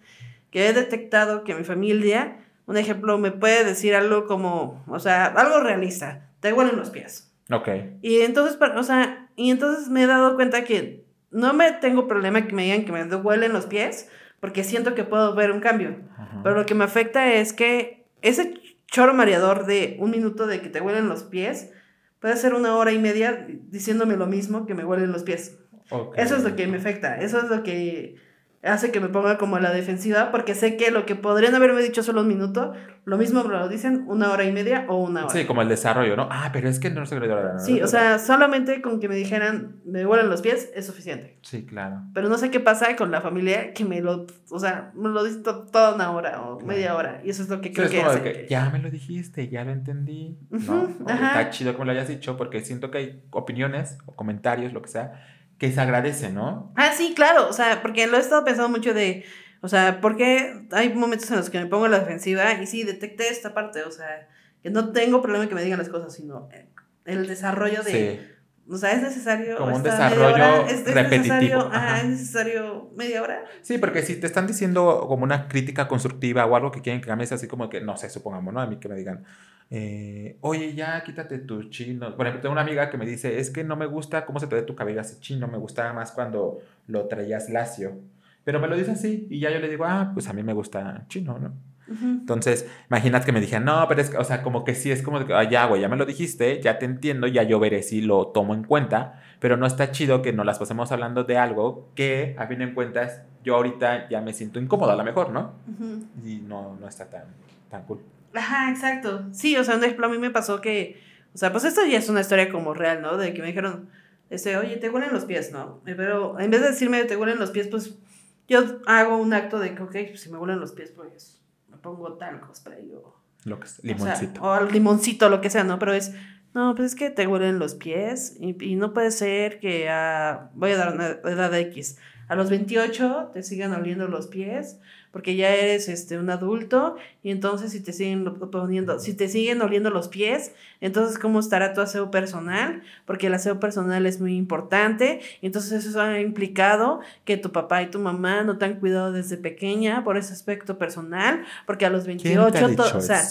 que he detectado que mi familia, un ejemplo, me puede decir algo como, o sea, algo realista, te huelen los pies. Ok. Y entonces, o sea, y entonces me he dado cuenta que no me tengo problema que me digan que me duelen los pies, porque siento que puedo ver un cambio. Ajá. Pero lo que me afecta es que ese choro mareador de un minuto de que te huelen los pies puede ser una hora y media diciéndome lo mismo que me huelen los pies. Eso es lo que me afecta, eso es lo que hace que me ponga como a la defensiva, porque sé que lo que podrían haberme dicho solo un minuto, lo mismo me lo dicen una hora y media o una hora. Sí, como el desarrollo, ¿no? Ah, pero es que no sé. Sí, o sea, solamente con que me dijeran me huelen los pies es suficiente. Sí, claro. Pero no sé qué pasa con la familia que me lo, o sea, me lo dicen to- toda una hora o Claro. media hora. Y eso es lo que Sí, creo es que como que ya me lo dijiste, ya lo entendí. Ujú, ¿no? O ajá. Está chido me lo hayas dicho porque siento que hay opiniones o comentarios, lo que sea, que se agradece, ¿no? Ah, sí, claro, o sea, porque lo he estado pensando mucho de, o sea, porque hay momentos en los que me pongo a la defensiva y sí, detecté esta parte, o sea, que no tengo problema en que me digan las cosas, sino el desarrollo de, Sí. O sea, es necesario Como un desarrollo hora? ¿Es- es repetitivo, ajá, es necesario media hora. Sí, porque si te están diciendo como una crítica constructiva o algo que quieren que cambies, así como que, no sé, supongamos, ¿no? A mí que me digan, eh, oye, ya quítate tus chinos. Por ejemplo, tengo una amiga que me dice, es que no me gusta cómo se te ve tu cabello así chino, me gustaba más cuando lo traías lacio. Pero me lo dice así y ya yo le digo, ah, pues a mí me gusta chino, ¿no? Entonces, imagínate que me dijeran, no, pero es que, o sea, como que sí, es como que, ah, ya, güey, ya me lo dijiste, ya te entiendo, ya yo veré si lo tomo en cuenta, pero no está chido que nos las pasemos hablando de algo que, a fin de cuentas, yo ahorita ya me siento incómodo a lo mejor, ¿no? Y no, no está tan, tan cool. Ajá, exacto. Sí, o sea, un ejemplo, a mí me pasó que, o sea, pues esto ya es una historia como real, ¿no? De que me dijeron, este, oye, te huelen los pies, ¿no? Pero en vez de decirme te huelen los pies, pues yo hago un acto de que, ok, pues, si me huelen los pies, pues pongo talco, spray o... Lo que limoncito. O, limoncito, lo que sea, ¿no? Pero es, no, pues es que te huelen los pies y, y no puede ser que a, voy a dar una edad de X, a los 28 te sigan oliendo los pies porque ya eres este, un adulto y entonces si te siguen poniendo, si te siguen oliendo los pies, entonces cómo estará tu aseo personal, porque el aseo personal es muy importante, y entonces eso ha implicado que tu papá y tu mamá no te han cuidado desde pequeña por ese aspecto personal, porque a los 28, o sea,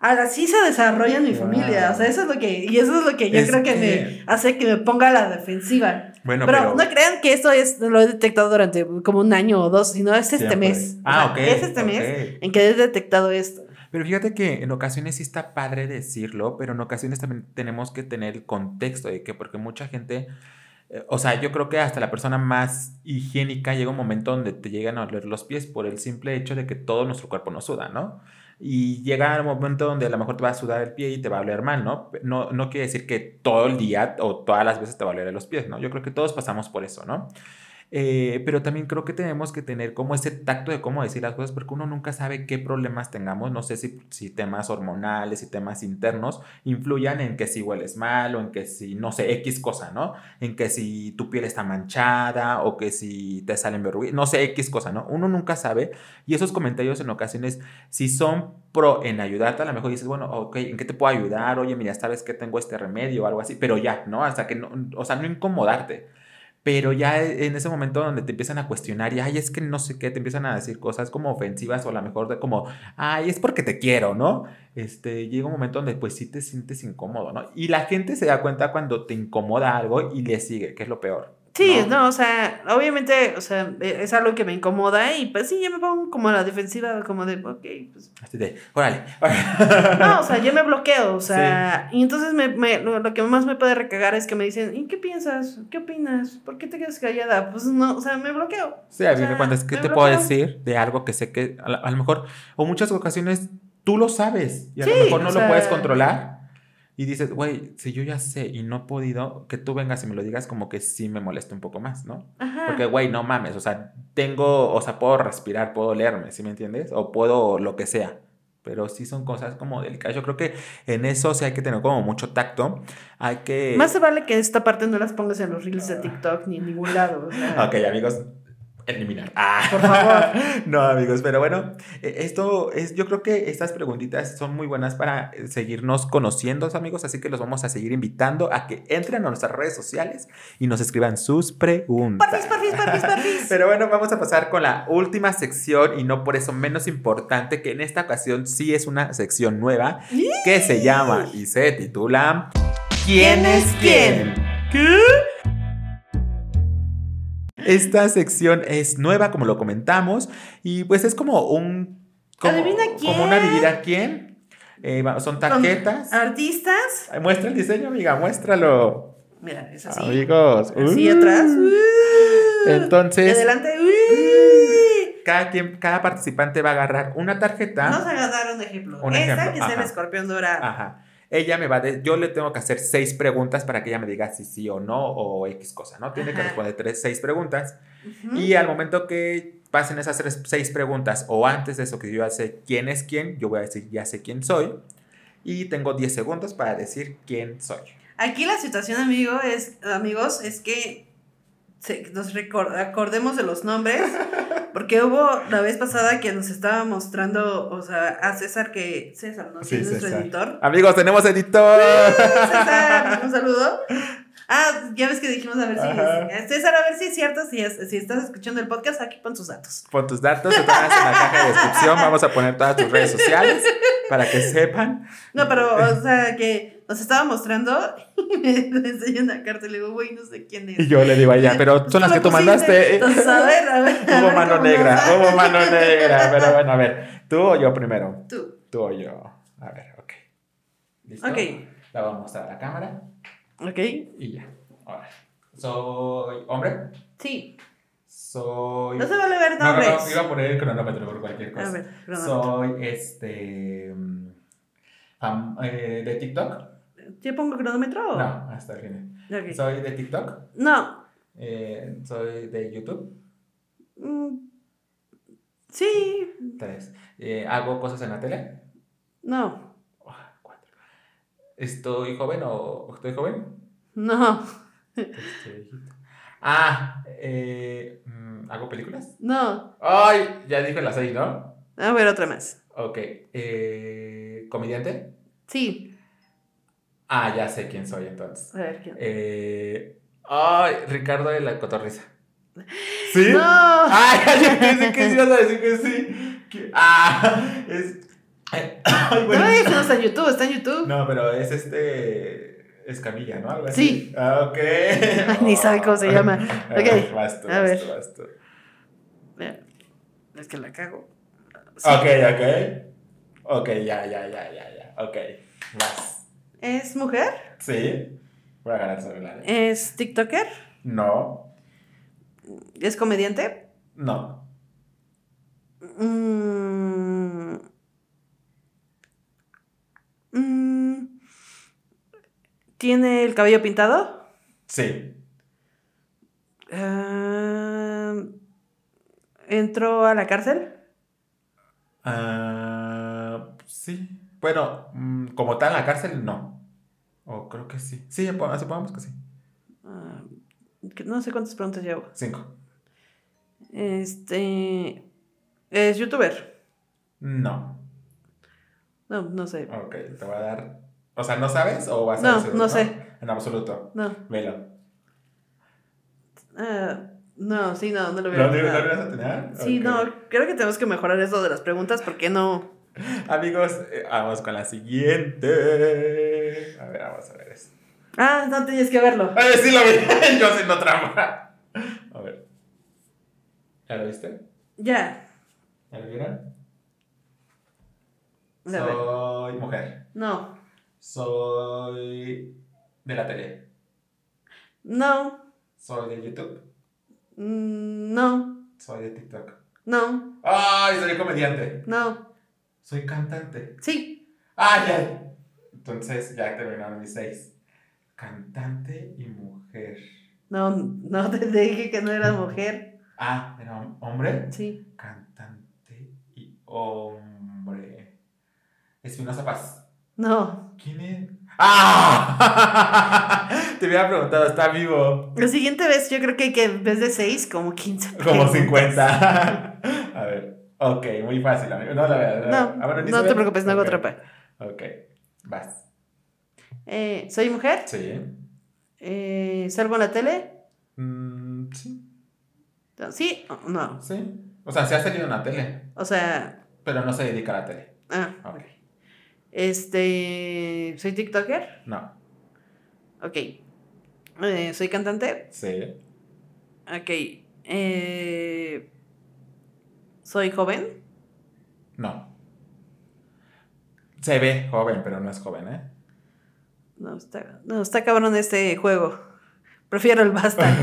así se desarrolla en mi familia, o sea, eso es lo que, y eso es lo que yo creo que, me hace que me ponga a la defensiva. Bueno, pero, no crean que esto es, lo he detectado durante como un año o dos, sino es este mes. Ah, ok. Es este mes en que he detectado esto. Pero fíjate que en ocasiones sí está padre decirlo, pero en ocasiones también tenemos que tener el contexto de que, porque mucha gente, eh, o sea, yo creo que hasta la persona más higiénica llega un momento donde te llegan a oler los pies por el simple hecho de que todo nuestro cuerpo nos suda, ¿no? Y llega el momento donde a lo mejor te va a sudar el pie y te va a oler mal, ¿no? No, no quiere decir que todo el día o todas las veces te va a oler los pies, ¿no? Yo creo que todos pasamos por eso, ¿no? Eh, pero también creo que tenemos que tener como ese tacto de cómo decir las cosas, porque uno nunca sabe qué problemas tengamos. No sé si, si temas hormonales y temas internos influyan en que si hueles mal o en que si, no sé, X cosa, ¿no? En que si tu piel está manchada o que si te salen verrugas, no sé, X cosa, ¿no? Uno nunca sabe. Y esos comentarios en ocasiones, si son pro en ayudarte, a lo mejor dices, bueno, ok, ¿en qué te puedo ayudar? Oye, mira, sabes que tengo este remedio o algo así, pero ya, ¿no? Hasta que no, o sea, no incomodarte. Pero ya en ese momento donde te empiezan a cuestionar y, ay, es que no sé qué, te empiezan a decir cosas como ofensivas o a lo mejor de como, ay, es porque te quiero, ¿no? Este, llega un momento donde pues sí te sientes incómodo, ¿no? Y la gente se da cuenta cuando te incomoda algo y le sigue, que es lo peor. Sí, ¿no? o sea, obviamente, o sea, e, es algo que me incomoda y pues sí, yo me pongo como a la defensiva, como de, ok, pues. Órale. no, o sea, yo me bloqueo, o sea, y entonces me, me, lo, que más me puede recagar es que me dicen, ¿y qué piensas? ¿Qué opinas? ¿Por qué te quedas callada? Pues no, o sea, me bloqueo. Sí, a mí me cuentas, ¿qué te puedo decir de algo que sé que a, lo mejor, o muchas ocasiones tú lo sabes y a lo mejor no lo puedes controlar? Y dices, güey, si yo ya sé y no he podido, que tú vengas y me lo digas, como que sí me molesta un poco más, ¿no? Porque, güey, no mames, o sea, tengo, o sea, puedo respirar, puedo leerme, ¿sí me entiendes? O puedo lo que sea. Pero sí son cosas como delicadas. Yo creo que en eso sí hay que tener como mucho tacto. Hay que. Más se vale que esta parte no las pongas en los reels de TikTok ni en ningún lado. Ok, amigos, eliminar. Ah. Por favor. no, amigos, pero bueno, e, esto es, yo creo que estas preguntitas son muy buenas para eh, seguirnos conociendo, amigos, así que los vamos a seguir invitando a que entren a nuestras redes sociales y nos escriban sus preguntas. Parfis, parfis, parfis, parfis. pero bueno, vamos a pasar con la última sección y no por eso menos importante, que en esta ocasión sí es una sección nueva que se llama y se titula ¿Quién es quién? ¿Qué? Esta sección es nueva, como lo comentamos, y pues es como un... Como, ¿Adivina quién? Como una adivina quién. Eh, son tarjetas. ¿Artistas? Muestra el diseño, amiga, muéstralo. Mira, es así. Amigos. Así atrás. Entonces. adelante. Cada, quien, cada participante va a agarrar una tarjeta. Vamos a dar un ejemplo. Un Esta que es el escorpión dorado. Ajá ella me va de, yo le tengo que hacer seis preguntas para que ella me diga si sí o no o X cosa, ¿no? Tiene que responder tres, seis preguntas. Y al momento que pasen esas tres, seis preguntas o antes de eso que yo ya sé quién es quién, yo voy a decir ya sé quién soy. Y tengo 10 segundos para decir quién soy. Aquí la situación, amigo, es, amigos, es que nos acordemos de los nombres, porque hubo la vez pasada que nos estaba mostrando, o sea, a César que, César, ¿no? Sí, es nuestro editor. Amigos, tenemos editor. César, un saludo. Ah, ya ves que dijimos a ver si César, a ver si es cierto, si, si estás escuchando el podcast, aquí pon tus datos. Pon tus datos, te en la caja de descripción, vamos a poner todas tus redes sociales para que sepan. No, pero, o sea, que nos estaba mostrando y me enseñó una carta y le digo, güey, no sé quién es. Y yo le digo a ella, pero son las que tú mandaste. Entonces, a ver, a ver. Hubo mano negra, hubo mano negra. Pero bueno, a ver, tú o yo primero. Tú. Tú o yo. A ver, ok. ¿Listo? Ok. La voy a mostrar a la cámara Ok. y ya. Ahora. ¿Soy hombre? Sí. Soy. No se vale ver No, no, nombres. no, iba a poner el cronómetro por cualquier cosa. A ver, cronómetro. Soy este. mm, eh, de TikTok. ¿Yo pongo cronómetro? o- No, hasta el final. Soy de TikTok. No. eh, soy de YouTube. Mm, Sí. Tres. Eh, hago cosas en la tele. No. Ah, cuatro. ¿Estoy joven o estoy joven? No. Estoy. Ah, eh, mm, ¿hago películas? No. Ay, ya dije las seis, ¿no? A ver, otra más. Ok. ¿Comediante? Sí. Ah, ya sé quién soy entonces. A ver, ¿quién? Eh, ay, Ricardo de la Cotorriza. ¿Sí? ¡No! Ay, ya pensé que sí ibas a decir que sí. Que- Ah, es. Ay, bueno. No, eso no está en YouTube, está en YouTube. No, pero es este. Escamilla, ¿no? Algo así. Sí. Ah, ok. Ni sabe cómo se llama. Ok, Vas tú, a vas ver. tú, vas tú. Mira, Es que la cago. Sí. Ok, ok. Ok, ya, ya, ya, ya, ya. Ok. Vas. ¿Es mujer? ¿Sí? Voy a ganar celular. ¿Es TikToker? No. ¿Es comediante? No. Mm. Mm. ¿Tiene el cabello pintado? Sí. Ah, ¿Entró a la cárcel? Ah, sí. Bueno, mm, como tal en la cárcel, no. O creo que sí. Sí, po- supongamos que sí. Ah, no sé cuántas preguntas llevo. Cinco. Este. ¿Es youtuber? No. No, no sé. Ok, te voy a dar. O sea, ¿no sabes o vas a No, decirlo, no sé. En absoluto. No. Velo. Ah, no, sí, no, no lo ¿Lo, veo. lo, No. lo a tener? Sí, no, creo que tenemos que mejorar eso de las preguntas porque no. Amigos, eh, vamos con la siguiente. A ver, vamos a ver esto. Ah, no tenías que verlo. ¡Ay, sí lo vi! Yo haciendo trampa. A ver. ¿Ya lo viste? Ya. ¿Ya lo vieron? A ver. Soy mujer. No. Soy de la tele. No. Soy de YouTube. Mm, No. Soy de TikTok. No. ¡Ay, soy comediante! No. Soy cantante. Sí. ¡Ay, ay! Entonces ya terminaron mis seis. Cantante y mujer. No, no te dije que no era mujer. Ah, ¿era hombre? Sí. Cantante y hombre. Espinosa Paz. No. ¿Quién es? ¡Ah! Te hubiera preguntado, ¿está vivo? La siguiente vez yo creo que hay que en vez de 6, como 15. Como preguntas. 50. A ver. Ok, muy fácil, amigo. No, la verdad. No, Ah, no se te preocupes, no hago Ok. trampa. Ok, vas. Eh, ¿Soy mujer? Sí. Eh, ¿Salgo en la tele? Mm, sí. ¿Sí o no? Sí. O sea, se ha salido en la tele, O sea, pero no se dedica a la tele. ah, Ok. este, ¿soy TikToker? No. Ok. Eh, ¿Soy cantante? Sí. Ok. Eh, ¿Soy joven? No. Se ve joven, pero no es joven, ¿eh? No, está, no, está cabrón este juego. Prefiero el basta.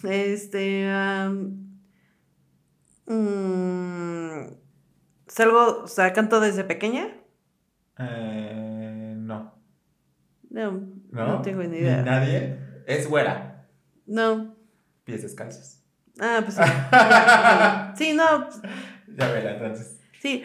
este. mm, ¿Salgo, o sea, canto desde pequeña? Eh, no. No, no. no, tengo ni idea. nadie. Es güera. No. Pies descalzos. Ah, pues sí. Sí, no, Ya verá, entonces. sí.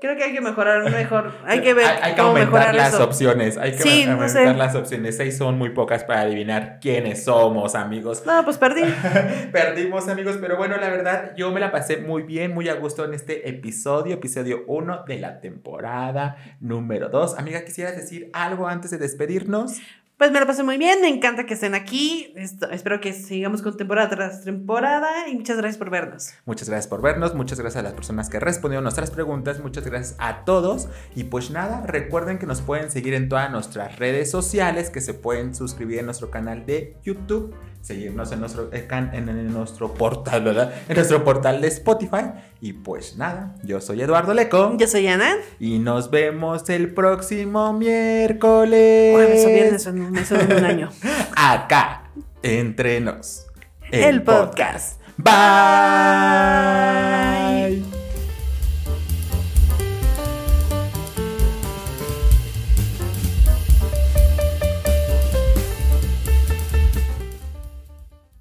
Creo que hay que mejorar mejor. Hay que ver Hay, hay que cómo aumentar mejorar las eso. opciones. Hay que Sí, no aumentar sé. las opciones. Seis son muy pocas para adivinar quiénes somos, amigos. No, pues perdí. Perdimos, amigos, pero bueno, la verdad, yo me la pasé muy bien, muy a gusto en este episodio, episodio 1 de la temporada número 2. Amiga, ¿quisieras decir algo antes de despedirnos? Pues me lo pasé muy bien, me encanta que estén aquí. Espero que sigamos con temporada tras temporada y muchas gracias por vernos. Muchas gracias por vernos, muchas gracias a las personas que respondieron nuestras preguntas, muchas gracias a todos. Y pues nada, recuerden que nos pueden seguir en todas nuestras redes sociales, que se pueden suscribir en nuestro canal de YouTube, seguirnos en nuestro, eh, en, nuestro portal, ¿verdad? En nuestro portal de Spotify. Y pues nada, yo soy Eduardo Leco. Yo soy Ana. Y nos vemos el próximo miércoles. Jueves o viernes, en- me suena un año. Acá, entre nos. El podcast. Bye.